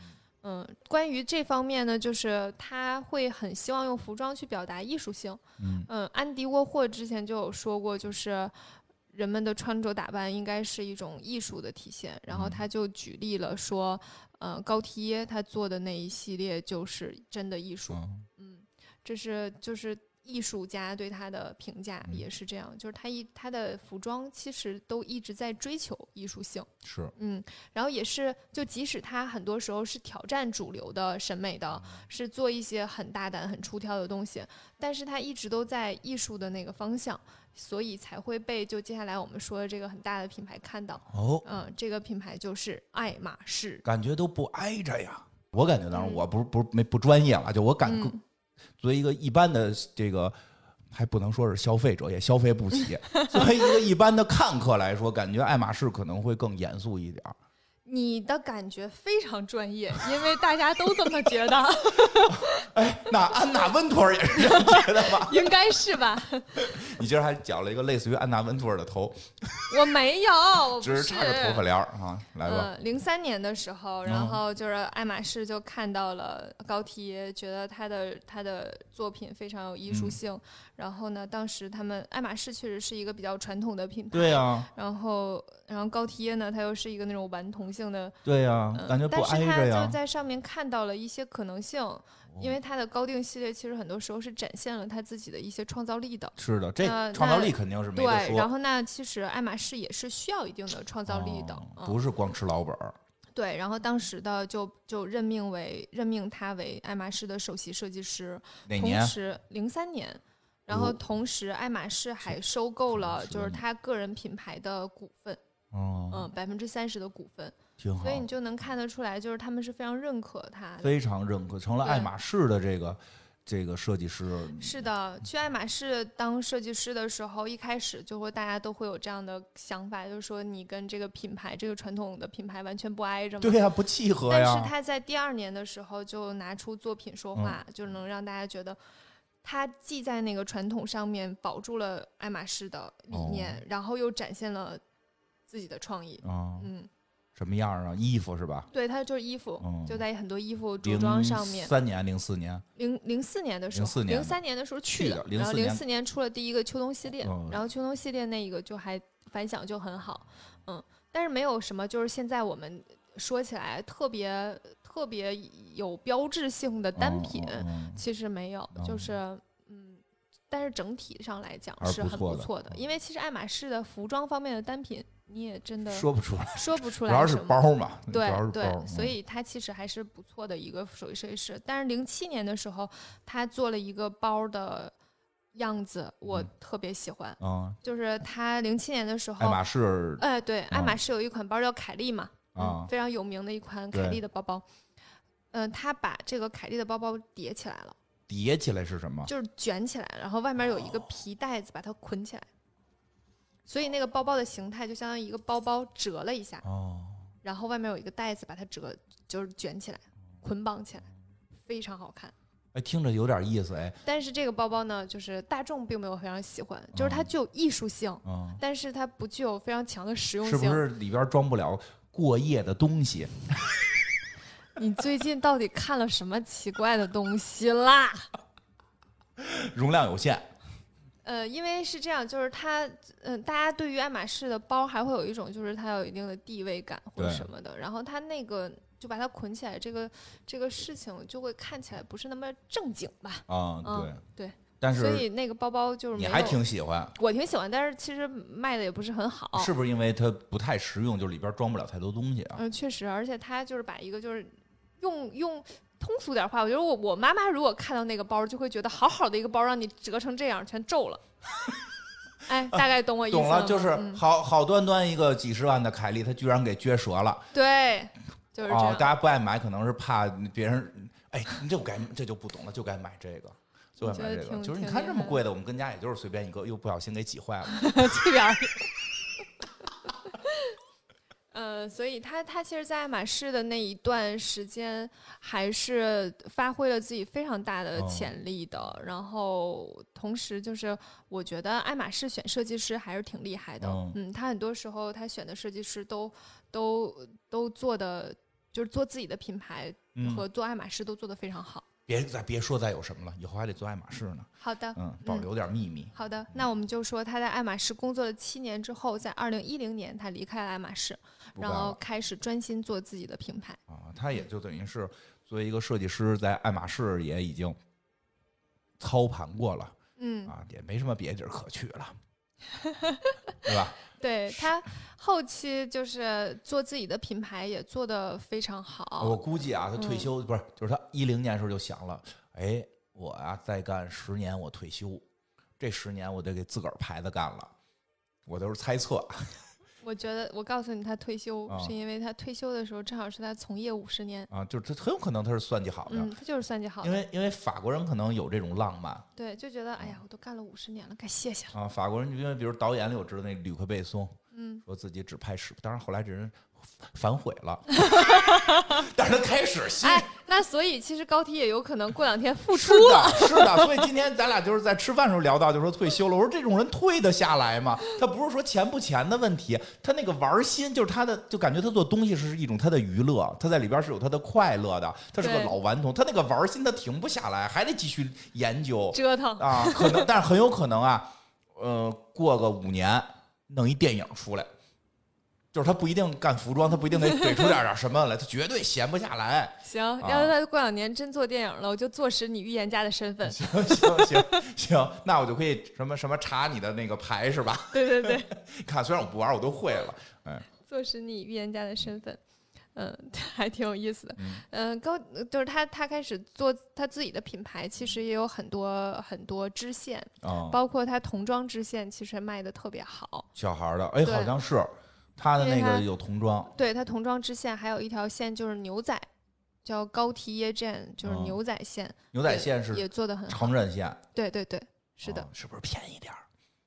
关于这方面呢，就是他会很希望用服装去表达艺术性。嗯嗯，安迪沃霍之前就有说过，就是人们的穿着打扮应该是一种艺术的体现。然后嗯他就举例了说，呃，高缇耶他做的那一系列就是真的艺术。嗯嗯，这是就是艺术家对他的评价嗯也是这样，就是他一他的服装其实都一直在追求艺术性。是嗯，然后也是，就即使他很多时候是挑战主流的审美的，嗯是做一些很大胆、很出挑的东西，但是他一直都在艺术的那个方向，所以才会被就接下来我们说的这个很大的品牌看到。哦，嗯，这个品牌就是爱马仕。感觉都不挨着呀。我感觉当然嗯我不是不是没不专业了，就我感嗯作为一个一般的这个。还不能说是消费者，也消费不起。作为一个一般的看客来说，感觉爱马仕可能会更严肃一点儿。你的感觉非常专业，因为大家都这么觉得，哎那安娜温图尔也是这样觉得吧？应该是吧？你今儿还绞了一个类似于安娜温图尔的头，我没有，只是插个头发帘儿啊，来吧。嗯，零三年的时候，嗯然后就是爱马仕就看到了高缇耶，觉得他的他的作品非常有艺术嗯性。然后呢，当时他们爱马仕确实是一个比较传统的品牌，对呀、然后然后高缇耶呢，它又是一个那种顽童性的，对呀、嗯，感觉不但是他就。在上面看到了一些可能性，因为它的高定系列其实很多时候是展现了它自己的一些创造力的。是的，这呃创造力肯定是没得对，然，后那其实爱马仕也是需要一定的创造力的，不是光吃老本儿。对，然后当时的就就任命为任命他为爱马仕的首席设计师，同？时零三年，然后同时爱马仕还收购了就是他个人品牌的股份，哦，嗯，百分之三十的股份，挺好所以，你就能看得出来，就是他们是非常认可他。非常认可，成了爱马仕的这个这个设计师。是的，去爱马仕当设计师的时候，一开始就会大家都会有这样的想法，就是说你跟这个品牌，这个传统的品牌完全不挨着嘛。对呀，不契合但是。他在第二年的时候就拿出作品说话，就能让大家觉得。他既在那个传统上面保住了爱马仕的理念，哦然后又展现了自己的创意。啊，嗯，什么样啊？衣服是吧？对，他就是衣服，嗯就在很多衣服着装上面。三年、零四年，零零四年的时候，04年零三年的时候去去的然后零四年出了第一个秋冬系列，嗯然后秋冬系列那一个就还反响就很好，嗯，但是没有什么就是现在我们说起来特别特别有标志性的单品，其实没有，哦就是嗯。但是整体上来讲是是很不错的不错的，因为其实爱马仕的服装方面的单品你也真的嗯说不出来，说不出来主要是。包嘛，主对对，所嗯以他其实还是不错的一个手艺设计师。但是零七年的时候，他做了一个包的样子，我嗯特别喜欢。啊，就是他零七年的时候，爱马仕哎，对，爱啊马仕有一款包叫凯莉嘛，啊嗯，非常有名的一款凯莉的包包。嗯、他把这个凯莉的包包叠起来了，叠起来是什么？就是卷起来，然后外面有一个皮带子把它捆起来，所以那个包包的形态就相当于一个包包折了一下，哦，然后外面有一个袋子把它折，就是卷起来，捆绑起来，非常好看。哎，听着有点意思哎，但是这个包包呢，就是大众并没有非常喜欢，就是它嗯具有艺术性，嗯，但是它不具有非常强的实用性是。不是里边装不了过夜的东西？你最近到底看了什么奇怪的东西啦？容量有限，呃，因为是这样，就是它，嗯、大家对于爱马仕的包还会有一种，就是它有一定的地位感或者什么的，然后它那个就把它捆起来，这个这个事情就会看起来不是那么正经吧？啊，嗯对对，但是所以那个包包就是你还挺喜欢，我挺喜欢，但是其实卖的也不是很好。是不是因为它不太实用，就里边装不了太多东西啊？嗯，确实，而且它就是把一个就是用用通俗点话，我觉得我我妈妈如果看到那个包，就会觉得好好的一个包让你折成这样，全皱了。哎，大概懂我意思懂了，就是嗯好好端端一个几十万的凯莉，她居然给撅折了。对，就是这哦，大家不爱买，可能是怕别人，哎，你就该这就不懂了，就该买这个，就该买这个。就是你看这么贵的，我们跟家也就是随便一个，又不小心给挤坏了。这边儿。呃，所以他他其实，在爱马仕的那一段时间，还是发挥了自己非常大的哦潜力的。然后，同时就是我觉得爱马仕选设计师还是挺厉害的。哦嗯，他很多时候他选的设计师都都都做的，就是做自己的品牌嗯，和做爱马仕都做得非常好。别再别说再有什么了，以后还得做爱马仕呢。好的，嗯，保留点秘密。好的，那我们就说他在爱马仕工作了七年之后，在二零一零年他离开了爱马仕，然后开始专心做自己的品牌。啊，他也就等于是作为一个设计师，在爱马仕也已经操盘过了嗯，啊，也没什么别地儿可去了，对吧？对他后期就是做自己的品牌也做得非常好我。估计啊，他退休、不是，就是他一零年时候就想了，哎，我啊、再干十年我退休，这十年我得给自个儿牌子干了。我都是猜测，我觉得，我告诉你，他退休、啊是因为他退休的时候正好是他从业五十年。啊，就是他很有可能他是算计好的，嗯，他就是算计好的。因为因为法国人可能有这种浪漫对，就觉得哎呀，我都干了五十年了，该歇歇了。啊，法国人因为比如导演里我知道那吕克贝松嗯，说自己只拍十，当然后来这人反悔了，但是他开始新哎，那所以其实高铁也有可能过两天复出了。的，是的，所以今天咱俩就是在吃饭的时候聊到，就说退休了。我说这种人退得下来吗？他不是说钱不钱的问题，他那个玩心就是他的，就感觉他做东西是一种他的娱乐，他在里边是有他的快乐的。他是个老顽童，他那个玩心他停不下来，还得继续研究折腾，啊。可能，但是很有可能啊，呃，过个五年弄一电影出来，就是他不一定干服装，他不一定得怼出点点什么来，他绝对闲不下来。行，啊要是他过两年真做电影了，我就坐实你预言家的身份。行行行行，那我就可以什么什么查你的那个牌是吧？对对对，看，虽然我不玩，我都会了。哎，坐实你预言家的身份，嗯，还挺有意思的。嗯嗯，高就是他他开始做他自己的品牌，其实也有很多很多支线，啊，包括他童装支线，其实卖的特别好。小孩儿的，哎，好像是他的那个有童装，对他童装支线还有一条线就是牛仔，叫高缇耶站，就是哦牛仔线，牛仔线是也做的很好。成人线，对对对，是的哦，是不是便宜点儿？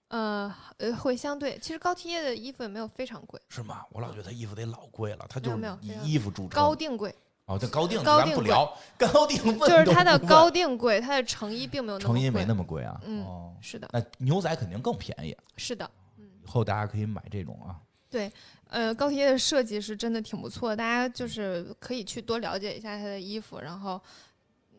呃呃，会相对，其实高缇耶的衣服也没有非常贵，是吗？我老觉得他衣服得老贵了，他就是以衣服著称。高定贵，哦，这高定贵咱不聊，高定问就是它的高定贵，它的成衣并没有那么贵。成衣没那么贵啊。嗯哦，是的，那牛仔肯定更便宜，是的。以后大家可以买这种啊。呃，高缇耶的设计是真的挺不错的，大家就是可以去多了解一下他的衣服，然后，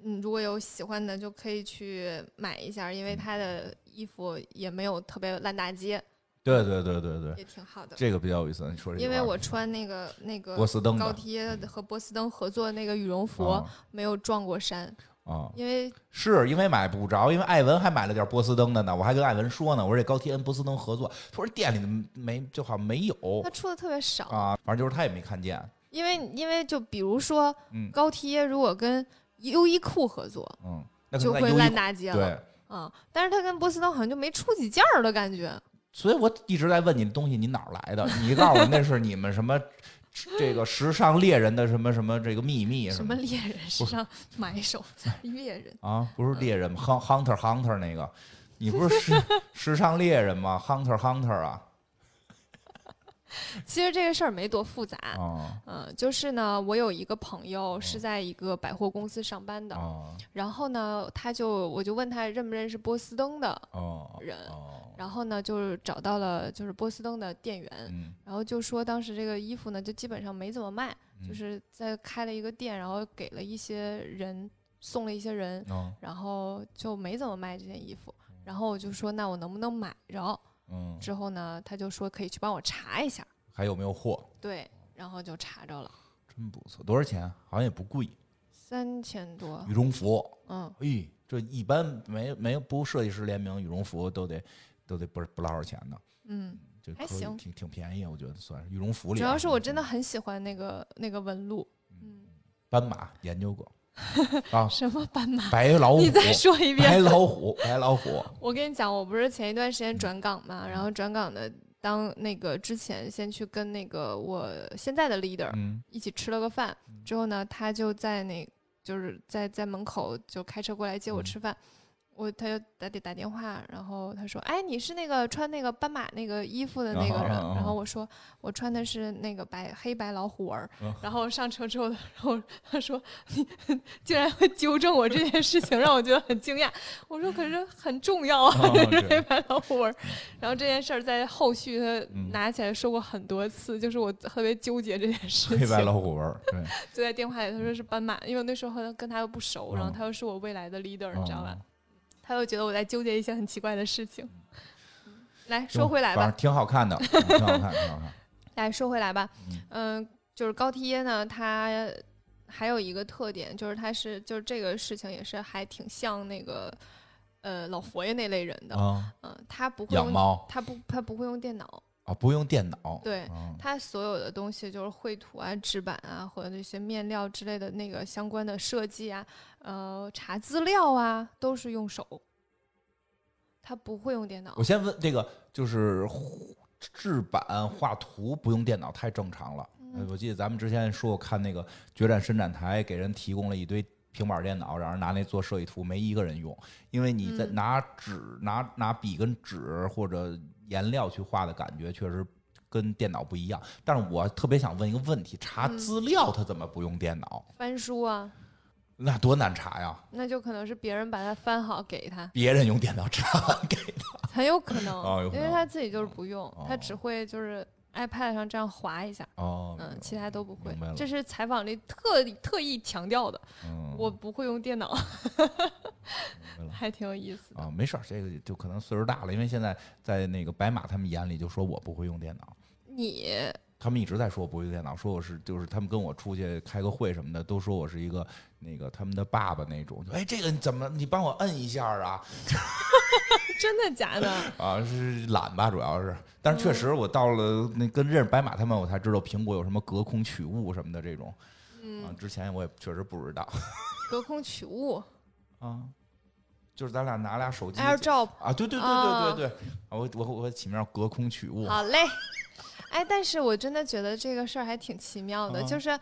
嗯，如果有喜欢的就可以去买一下，因为他的衣服也没有特别烂大街，对对对对对，也挺好的。这个比较有意思。你说这个因为我穿那个那个波司登高缇耶和波司登合作的那个羽绒服，啊没有撞过衫，啊，因为是因为买不着，因为艾文还买了点波司登的呢，我还跟艾文说呢，我说这高缇耶跟波司登合作，他说店里的没，就好像没有他出的特别少。啊，反正就是他也没看见。因为因为就比如说嗯高缇如果跟优衣库合作，嗯，那就会烂大街了。对，啊、但是他跟波司登好像就没出几件儿的感觉。所以我一直在问你的东西，你哪儿来的？你告诉我那是你们什么 这个时尚猎人的什么什么这个秘密什？么猎人时尚买手猎人，啊，不是猎人吗？Hun-？Hunter Hunter 那个，你不是时 时尚猎人吗？Hunter Hunter 啊，其实这个事儿没多复杂。哦嗯、就是呢，我有一个朋友是在一个百货公司上班的，哦然后呢，他就我就问他认不认识波司登的，哦人哦，然后呢，就是找到了就是波司登的店员，嗯然后就说当时这个衣服呢，就基本上没怎么卖，嗯就是在开了一个店，然后给了一些人送了一些人，哦然后就没怎么卖这件衣服。然后我就说，那我能不能买着？嗯，之后呢，他就说可以去帮我查一下。还有没有货？对，然后就查着了，真不错，多少钱？好像也不贵，三千多。羽绒服。嗯，哎，这一般没没不设计师联名羽绒服都得都得不是不老少钱呢，嗯，这还行挺挺便宜，我觉得算是羽绒服里啊。主要是我真的很喜欢那个那个纹路。嗯，斑马研究过 啊，什么斑马？白老虎，你再说一遍白。老虎，白老虎，我跟你讲，我不是前一段时间转岗嘛，然后转岗的当那个之前先去跟那个我现在的 leader 嗯一起吃了个饭，之后呢，他就在那就是在在门口就开车过来接我嗯吃饭。我他就打打打电话，然后他说：“哎，你是那个穿那个斑马那个衣服的那个人？”然后我说：“我穿的是那个白黑白老虎纹然后上车之后，然 后他说：“你 竟然会纠正我这件事情，让我觉得很惊讶。”我说：“可是很重要啊，啊这是黑白老虎纹儿。”然后这件事儿在后续他嗯拿起来说过很多次，就是我特别纠结这件事情。黑白老虎纹儿，对，就在电话里，他说是斑马，因为那时候跟他又不熟，然后嗯他又是我未来的 leader，、你知道吧哦？他又觉得我在纠结一些很奇怪的事情。嗯来说回来吧，挺好看的，嗯挺好看，挺好看。来说回来吧，嗯嗯、就是高缇耶呢，他还有一个特点，就是他是就是这个事情也是还挺像那个呃老佛爷那类人的，啊，嗯、他不会用养猫他不他不会用电脑，啊，不用电脑，对啊它所有的东西就是绘图啊、纸板啊，或者那些面料之类的那个相关的设计啊，呃，查资料啊，都是用手。它不会用电脑我。先问这个，就是制版画图不用电脑太正常了。我记得咱们之前说过，看那个决战伸展台给人提供了一堆平板电脑，让人拿那做设计图，没一个人用，因为你在嗯拿纸、拿拿笔跟纸或者颜料去画的感觉，确实。跟电脑不一样，但是我特别想问一个问题：查嗯资料他怎么不用电脑？翻书啊，那多难查呀！那就可能是别人把它翻好给他，别人用电脑查完给他。很有可能，哦可能因为他自己就是不用，哦他只会就是 iPad 上这样划一下，哦，嗯，其他都不会。这是采访里特特意强调的，嗯，我不会用电脑，还挺有意思的。啊，没事儿，这个就可能岁数大了，因为现在在那个白马他们眼里就说我不会用电脑，你他们一直在说我不会用电脑，说我是就是他们跟我出去开个会什么的，都说我是一个那个他们的爸爸那种。哎，这个你怎么你帮我摁一下啊？真的假的？啊，是懒吧，主要是。但是确实，我到了那跟认识白马他们，我才知道苹果有什么隔空取物什么的这种。嗯，之前我也确实不知道。隔空取物啊，就是咱俩拿俩手机。AirDrop 啊，对对对对对对，我我我起名叫隔空取物。好嘞。哎，但是我真的觉得这个事儿还挺奇妙的，就是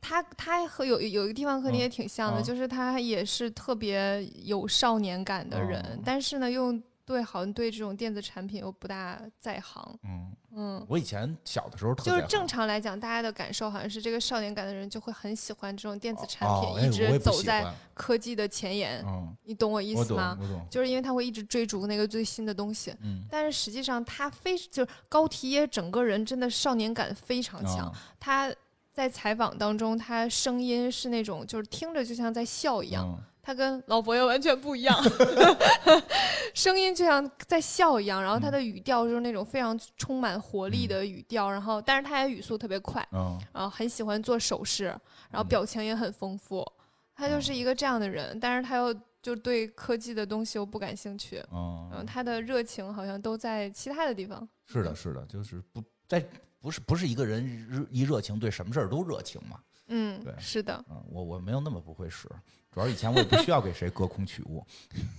他他和有有一个地方和你也挺像的，就是他也是特别有少年感的人，但是呢又。对，好像对这种电子产品又不大在行。嗯嗯，我以前小的时候就是正常来讲，大家的感受好像是这个少年感的人就会很喜欢这种电子产品，一直走在科技的前沿。嗯，你懂我意思吗？就是因为他会一直追逐那个最新的东西。嗯，但是实际上他非就是高缇耶整个人真的少年感非常强。他在采访当中，他声音是那种就是听着就像在笑一样。他跟老佛爷完全不一样，声音就像在笑一样，然后他的语调就是那种非常充满活力的语调，然后但是他也语速特别快，然后很喜欢做手势，然后表情也很丰富，他就是一个这样的人，但是他又就对科技的东西又不感兴趣，嗯，他的热情好像都在其他的地方。是的，是的，就是不在不是不是一个人一热情对什么事儿都热情嘛。嗯，对，是的，嗯，我我没有那么不会使，主要以前我也不需要给谁隔空取物。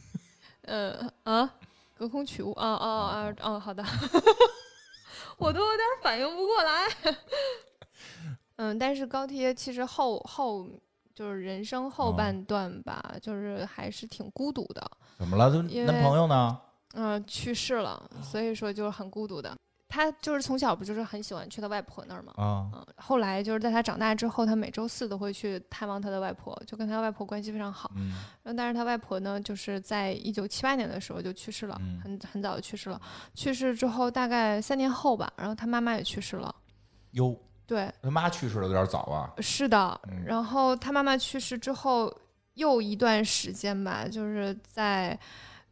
呃啊，隔空取物啊啊啊啊！好的，我都有点反应不过来。嗯，但是高铁其实后后就是人生后半段吧，就是还是挺孤独的。怎么了？男朋友呢？嗯，去世了，所以说就是很孤独的。他就是从小不就是很喜欢去他外婆那儿嘛，啊，嗯，后来就是在他长大之后，他每周四都会去探望他的外婆，就跟他外婆关系非常好，嗯，然后但是他外婆呢，就是在一九七八年的时候就去世了，很很早就去世了，去世之后大概三年后吧，然后他妈妈也去世了，哟，对，他妈去世的有点早啊，是的，然后他妈妈去世之后又一段时间吧，就是在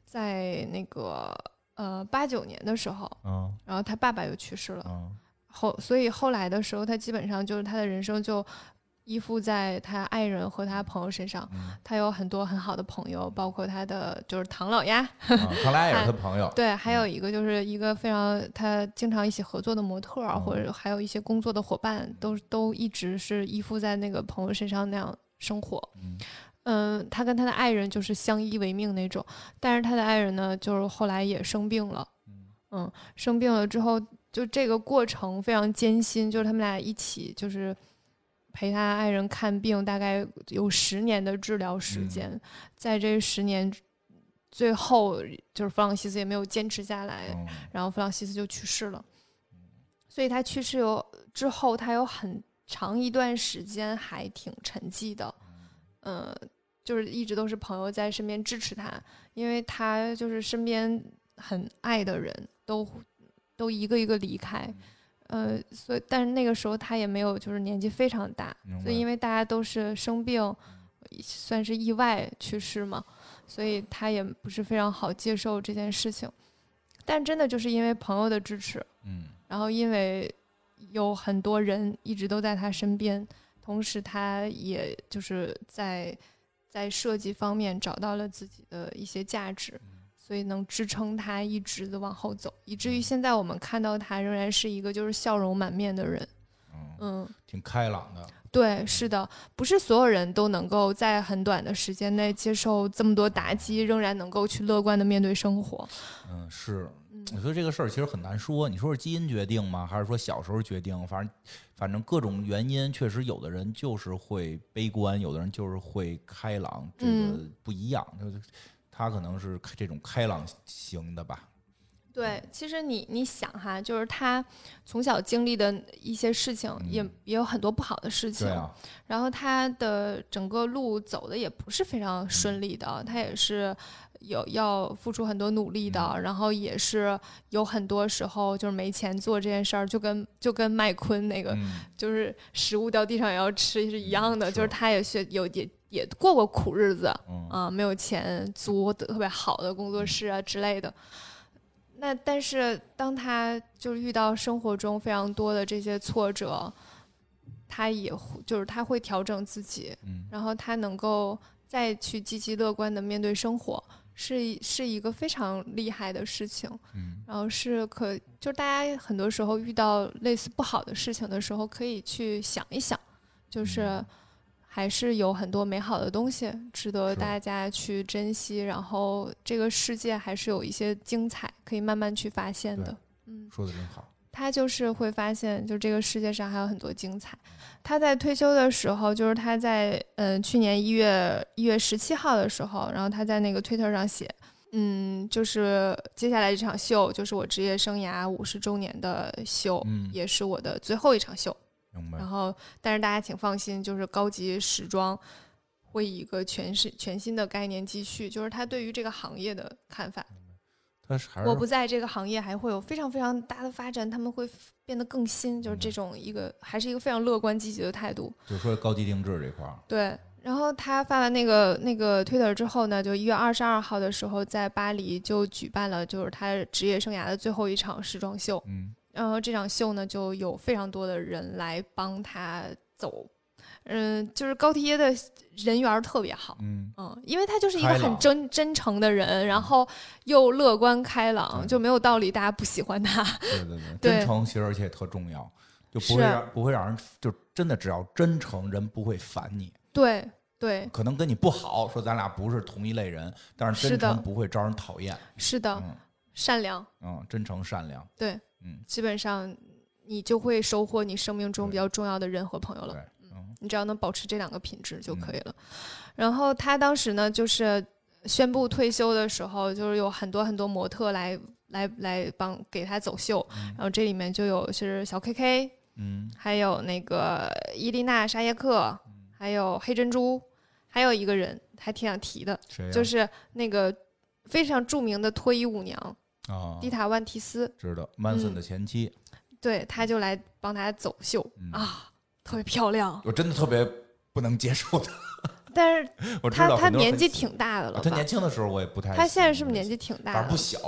在那个。呃，八九年的时候，嗯，然后他爸爸又去世了，嗯，后所以后来的时候，他基本上就是他的人生就依附在他爱人和他朋友身上，他有很多很好的朋友，包括他的就是唐老鸭，唐老鸭也是 他朋友，对，还有一个就是一个非常他经常一起合作的模特，或者还有一些工作的伙伴，都都一直是依附在那个朋友身上那样生活，嗯。嗯，他跟他的爱人就是相依为命那种，但是他的爱人呢，就是后来也生病了。嗯，生病了之后，就这个过程非常艰辛，就是他们俩一起就是陪他爱人看病，大概有十年的治疗时间，在这十年最后，就是弗朗西斯也没有坚持下来，然后弗朗西斯就去世了。所以他去世有之后，他有很长一段时间还挺沉寂的。嗯。就是一直都是朋友在身边支持他，因为他就是身边很爱的人都都一个一个离开，呃，所以但是那个时候他也没有就是年纪非常大，所以因为大家都是生病，算是意外去世嘛，所以他也不是非常好接受这件事情。但真的就是因为朋友的支持，嗯，然后因为有很多人一直都在他身边，同时他也就是在。在设计方面找到了自己的一些价值，所以能支撑他一直的往后走，以至于现在我们看到他仍然是一个就是笑容满面的人，嗯，挺开朗的。对，是的，不是所有人都能够在很短的时间内接受这么多打击，仍然能够去乐观的面对生活。嗯，是。我觉得这个事儿其实很难说，你说是基因决定吗？还是说小时候决定？反正，反正各种原因，确实有的人就是会悲观，有的人就是会开朗，这个不一样。就是他可能是这种开朗型的吧。对，其实你你想哈，就是他从小经历的一些事情，也也有很多不好的事情。然后他的整个路走的也不是非常顺利的，他也是。有要付出很多努力的，然后也是有很多时候就是没钱做这件事儿，就跟就跟麦昆那个就是食物掉地上也要吃是一样的，就是。他也是有也也过过苦日子啊，没有钱租特别好的工作室啊之类的。那但是当他就是遇到生活中非常多的这些挫折，他也会就是他会调整自己，嗯。然后他能够再去积极乐观的面对生活，是一是一个非常厉害的事情。嗯然后是可就是大家很多时候遇到类似不好的事情的时候，可以去想一想，就是嗯还是有很多美好的东西值得大家去珍惜，然后这个世界还是有一些精彩可以慢慢去发现的。嗯，说的真好。他就是会发现，就这个世界上还有很多精彩。他在退休的时候，就是他在嗯、呃去年一月一月十七号的时候，然后他在那个推特上写，嗯，就是接下来这场秀就是我职业生涯五十周年的秀，嗯也是我的最后一场秀。然。后，但是大家请放心，就是高级时装会以一个全是全新的概念继续，就是他对于这个行业的看法。他是还是我不在这个行业，还会有非常非常大的发展，他们会变得更新，就是嗯这种一个还是一个非常乐观积极的态度。就说高级定制这块儿，对，然后他发完那个那个 Twitter 之后呢，就一月二十二号的时候，在巴黎就举办了就是他职业生涯的最后一场时装秀。嗯然后这场秀呢，就有非常多的人来帮他走。嗯，就是高缇耶的人缘特别好，嗯，嗯，因为他就是一个很真真诚的人，然后又乐观开朗，就没有道理大家不喜欢他。对对对，真诚其实而且也特重要，就不会让不会让人就真的只要真诚，人不会烦你。对对，可能跟你不好，说咱俩不是同一类人，但是真诚不会招人讨厌。是的，嗯善良，嗯，真诚善良。对，嗯，基本上你就会收获你生命中比较重要的人和朋友了你只要能保持这两个品质就可嗯。以了。然后他当时呢，就是宣布退休的时候，就是有很多很多模特来来来帮给他走秀，然后这里面就有是小 KK，嗯。还有那个伊丽娜沙耶克，还有黑珍珠，还有一个人还挺想提的，谁？就是那个非常著名的脱衣舞娘啊蒂，塔万提斯，知道曼森嗯的前妻，对，他就来帮他走秀、嗯。啊，特别漂亮。我真的特别不能接受的。但是 我知他他很多人年纪挺大的了啊他吧？年轻的时候我也不太喜欢。他现在是不是年纪挺大的反正不？小，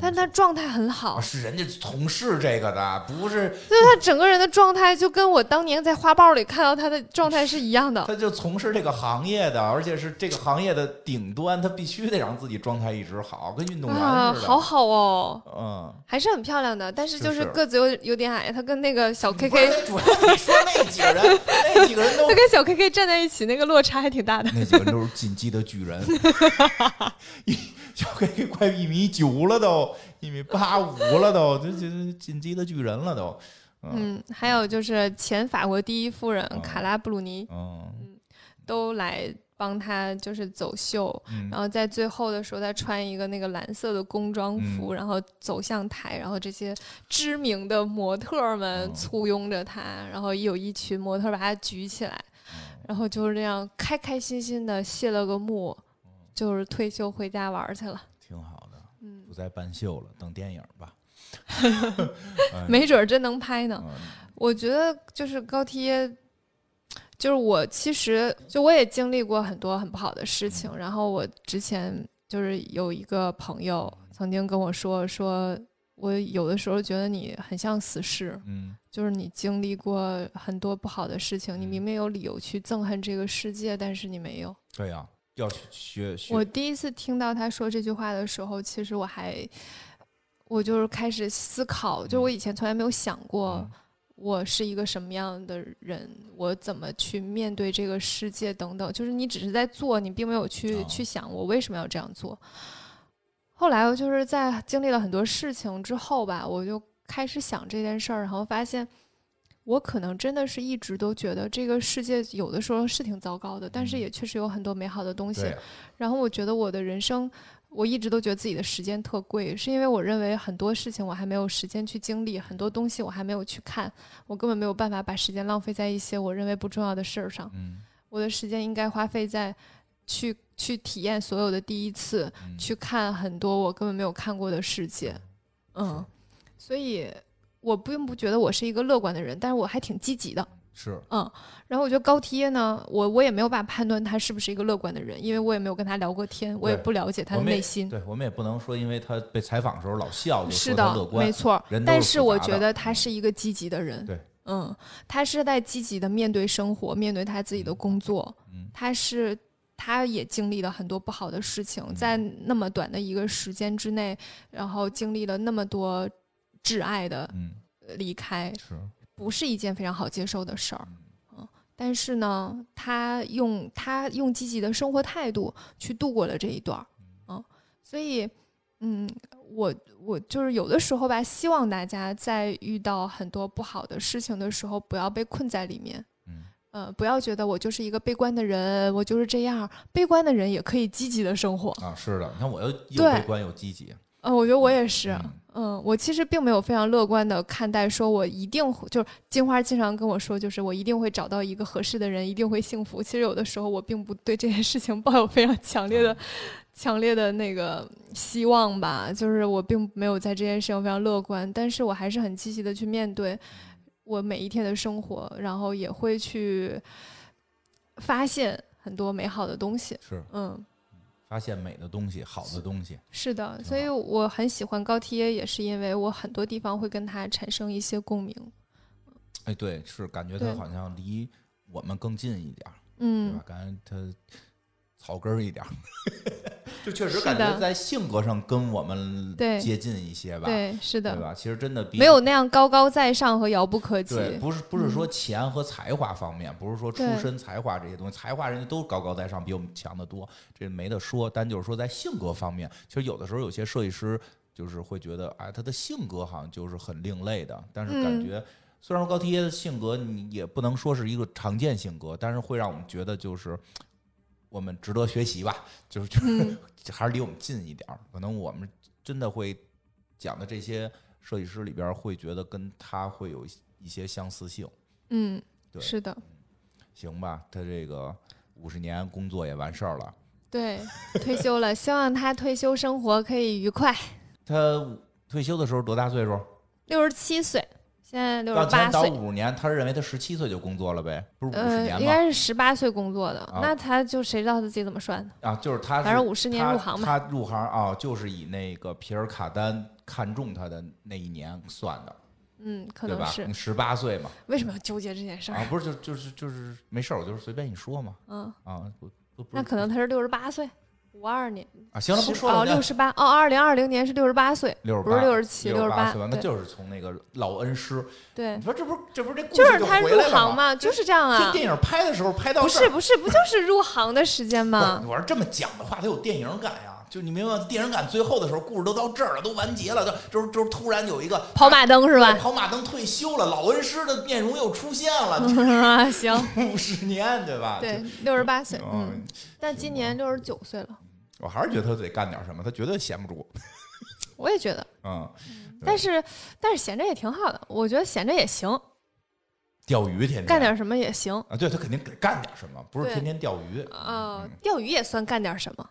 但他状态很好啊，是人家从事这个的，不是 就是他整个人的状态就跟我当年在花豹里看到他的状态是一样的。他就从事这个行业的，而且是这个行业的顶端，他必须得让自己状态一直好，跟运动员啊，似的。好好哦，嗯，还是很漂亮的，但是就是是个子有有点矮。他跟那个小不 KK，是主要你说那几个人，那几个人都他跟小 KK 站在一起，那个落差还挺大的。那几个都是进击的巨人，一 小黑快一米九了都，一米八五了都，这这进击的巨人了都。嗯，还有就是前法国第一夫人嗯。卡拉布鲁尼嗯。都来帮他就是走秀，嗯。然后在最后的时候，他穿一个那个蓝色的工装服，嗯然后走向台，然后这些知名的模特们嗯。簇拥着他，然后有一群模特把他举起来，然后就是这样开开心心的谢了个幕，就是退休回家玩去了。挺好的，嗯不，再办秀了，等电影吧。哎没准儿真能拍呢。嗯我觉得就是高缇耶，就是我其实就我也经历过很多很不好的事情，然后我之前就是有一个朋友曾经跟我说，说我有的时候觉得你很像死侍，嗯就是你经历过很多不好的事情，你嗯明明有理由去憎恨这个世界，但是你没有。对呀，要去学学。我第一次听到他说这句话的时候，其实我还，我就是开始思考，就是我以前从来没有想过。嗯我是一个什么样的人，我怎么去面对这个世界等等，就是你只是在做，你并没有去、哦去想我为什么要这样做。后来我就是在经历了很多事情之后吧，我就开始想这件事儿，然后发现我可能真的是一直都觉得这个世界有的时候是挺糟糕的，但是嗯也确实有很多美好的东西。对，然后我觉得我的人生，我一直都觉得自己的时间特贵，是因为我认为很多事情我还没有时间去经历，很多东西我还没有去看，我根本没有办法把时间浪费在一些我认为不重要的事儿上。嗯我的时间应该花费在去去体验所有的第一次，嗯去看很多我根本没有看过的世界。嗯，所以我并不觉得我是一个乐观的人，但是我还挺积极的。是，嗯，然后我觉得高贴呢，我我也没有办法判断他是不是一个乐观的人，因为我也没有跟他聊过天，我也不了解他的内心。对我们也不能说，因为他被采访的时候老笑，就是说的他乐，观，没错但是是我觉得他是一个积极的人。对，嗯，他是在积极的面对生活，面对他自己的工作。嗯他是，他也经历了很多不好的事情，嗯在那么短的一个时间之内，然后经历了那么多挚爱的嗯，离开，是，不是一件非常好接受的事儿。嗯嗯，但是呢，他用他用积极的生活态度去度过了这一段儿。嗯，所以，嗯，我我就是有的时候吧，希望大家在遇到很多不好的事情的时候，不要被困在里面。嗯，呃，不要觉得我就是一个悲观的人，我就是这样。悲观的人也可以积极的生活。啊，是的，你看我又又悲观又积极，嗯、我觉得我也是。嗯嗯，我其实并没有非常乐观的看待，说我一定会，就是金花经常跟我说，就是我一定会找到一个合适的人，一定会幸福。其实有的时候我并不对这件事情抱有非常强烈的、强烈的那个希望吧，就是我并没有在这件事情非常乐观，但是我还是很积极的去面对我每一天的生活，然后也会去发现很多美好的东西。是嗯。发现美的东西，好的东西，是的，所以我很喜欢高贴，也是因为我很多地方会跟他产生一些共鸣。哎，对，是感觉他好像离我们更近一点嗯，对嗯吧？，感觉他草根儿一点儿，就确实感觉在性格上跟我们接近一些吧，对，是的，对吧？其实真的比没有那样高高在上和遥不可及。对，不是不是嗯说钱和才华方面，不是说出身才华这些东西，才华人家都高高在上，比我们强得多，这没得说。但就是说在性格方面，其实有的时候有些设计师就是会觉得，哎，他的性格好像就是很另类的，但是感嗯觉。虽然说高缇耶的性格，你也不能说是一个常见性格，但是会让我们觉得就是我们值得学习吧，就是就是、嗯 还是离我们近一点儿。可能我们真的会讲的这些设计师里边儿，会觉得跟他会有一些相似性。嗯，对是的，行吧，他这个五十年工作也完事儿了。对，退休了，希望他退休生活可以愉快。他退休的时候多大岁数？六十七岁，现在六十八岁，五十年，他认为他十七岁就工作了呗？不是五十呃，年吗？应该是十八岁工作的，啊那他就谁知道他自己怎么算的？啊，就是他是，反正五十年入行嘛他入行啊，就是以那个皮尔卡丹看中他的那一年算的，嗯，可？能是你。十八岁嘛，为什么要纠结这件事儿？啊，不是就就是就是没事儿，我就是随便一说嘛，嗯，啊，不不不那可能他是六十八岁，五二年。啊，行了，不说了，六十八哦，二零二零年是六十八岁，六十不是六十七六十八岁吧？那就是从那个老恩师，对你，说这不是这不是这故事就是他入回来了吗？行嘛，就是这样这啊。电影拍的时候拍到不是不是，不就是入行的时间吗不？我要这么讲的话，它有电影感呀。就你明白吗？电影感最后的时候，故事都到这儿了，都完结了，就就是就是突然有一个跑马灯是吧？跑马灯退休了，老恩师的面容又出现了，啊，行，五十年对吧？对，六十八岁，嗯，，但今年六十九岁了，我还是觉得他得干点什么，他绝对闲不住。我也觉得，嗯，但是但是闲着也挺好的，我觉得闲着也行，钓鱼天天干点什么也行。啊，对他肯定得干点什么，不是天天钓鱼。啊，钓鱼也算干点什么？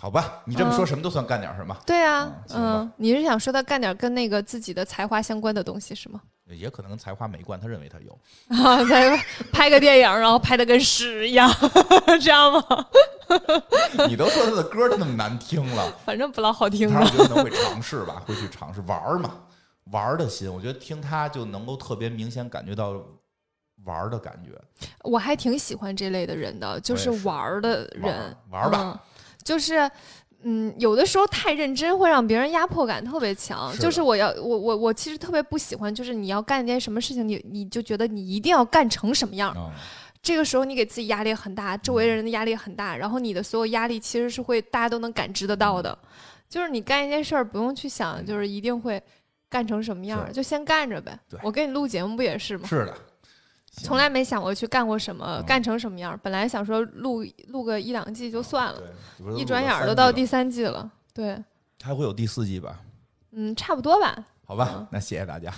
好吧，你这么说，嗯什么都算干点什么，对啊嗯，你是想说他干点跟那个自己的才华相关的东西是吗？也可能跟才华没关，他认为他有。啊，再拍个电影，然后拍的跟屎一样，这样吗？你都说他的歌那么难听了，反正不老好听。我觉得会尝试吧，会去尝试玩嘛，玩的心，我觉得听他就能够特别明显感觉到玩的感觉。我还挺喜欢这类的人的，就是玩的人，玩儿吧嗯就是。嗯，有的时候太认真会让别人压迫感特别强。是就是我要我我我其实特别不喜欢，就是你要干一件什么事情，你你就觉得你一定要干成什么样，嗯，这个时候你给自己压力很大，周围人的压力很大，然后你的所有压力其实是会大家都能感知得到的。就是你干一件事儿不用去想，就是一定会干成什么样儿，就先干着呗。我给你录节目不也是吗？是的，行从来没想过去干过什么，嗯干成什么样。本来想说录录个一两季就算了，一转眼儿都到第三季了。对，还会有第四季吧？嗯，差不多吧。好吧嗯，那谢谢大家，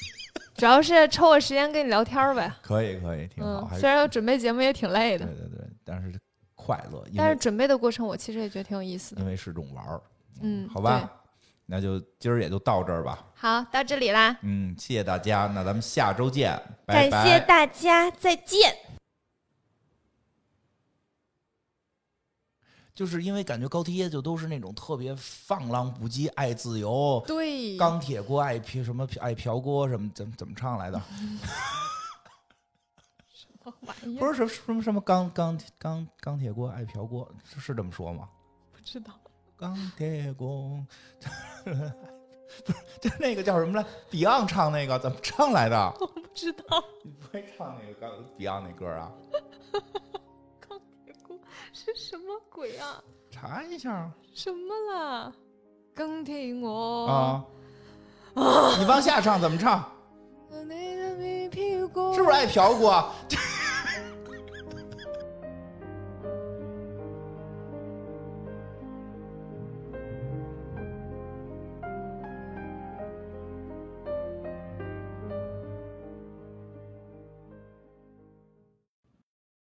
主要是抽个时间跟你聊天儿呗。可以可以，挺好，嗯，虽然准备节目也挺累的，对对对，但是快乐，但是准备的过程我其实也觉得挺有意思的。因为是种玩儿，嗯，好吧。那就今儿也就到这儿吧。好，到这里啦，嗯，谢谢大家，那咱们下周见，拜拜感。谢大家，再见。就是因为感觉高缇耶就都是那种特别放浪不羁、爱自由、对，钢铁锅爱嫖什么爱嫖锅什么怎么怎么唱来的？什么玩意不？是什什么什么钢钢钢钢铁锅爱嫖锅是是这么说吗？不知道。钢铁锅，不 是就那个叫什么来？Beyond 唱那个怎么唱来的？我不知道。你不会唱那个钢 Beyond 那歌啊？钢铁锅是什么鬼啊？查一下什么啦？钢铁我啊！你往下唱怎么唱？是不是爱嫖锅？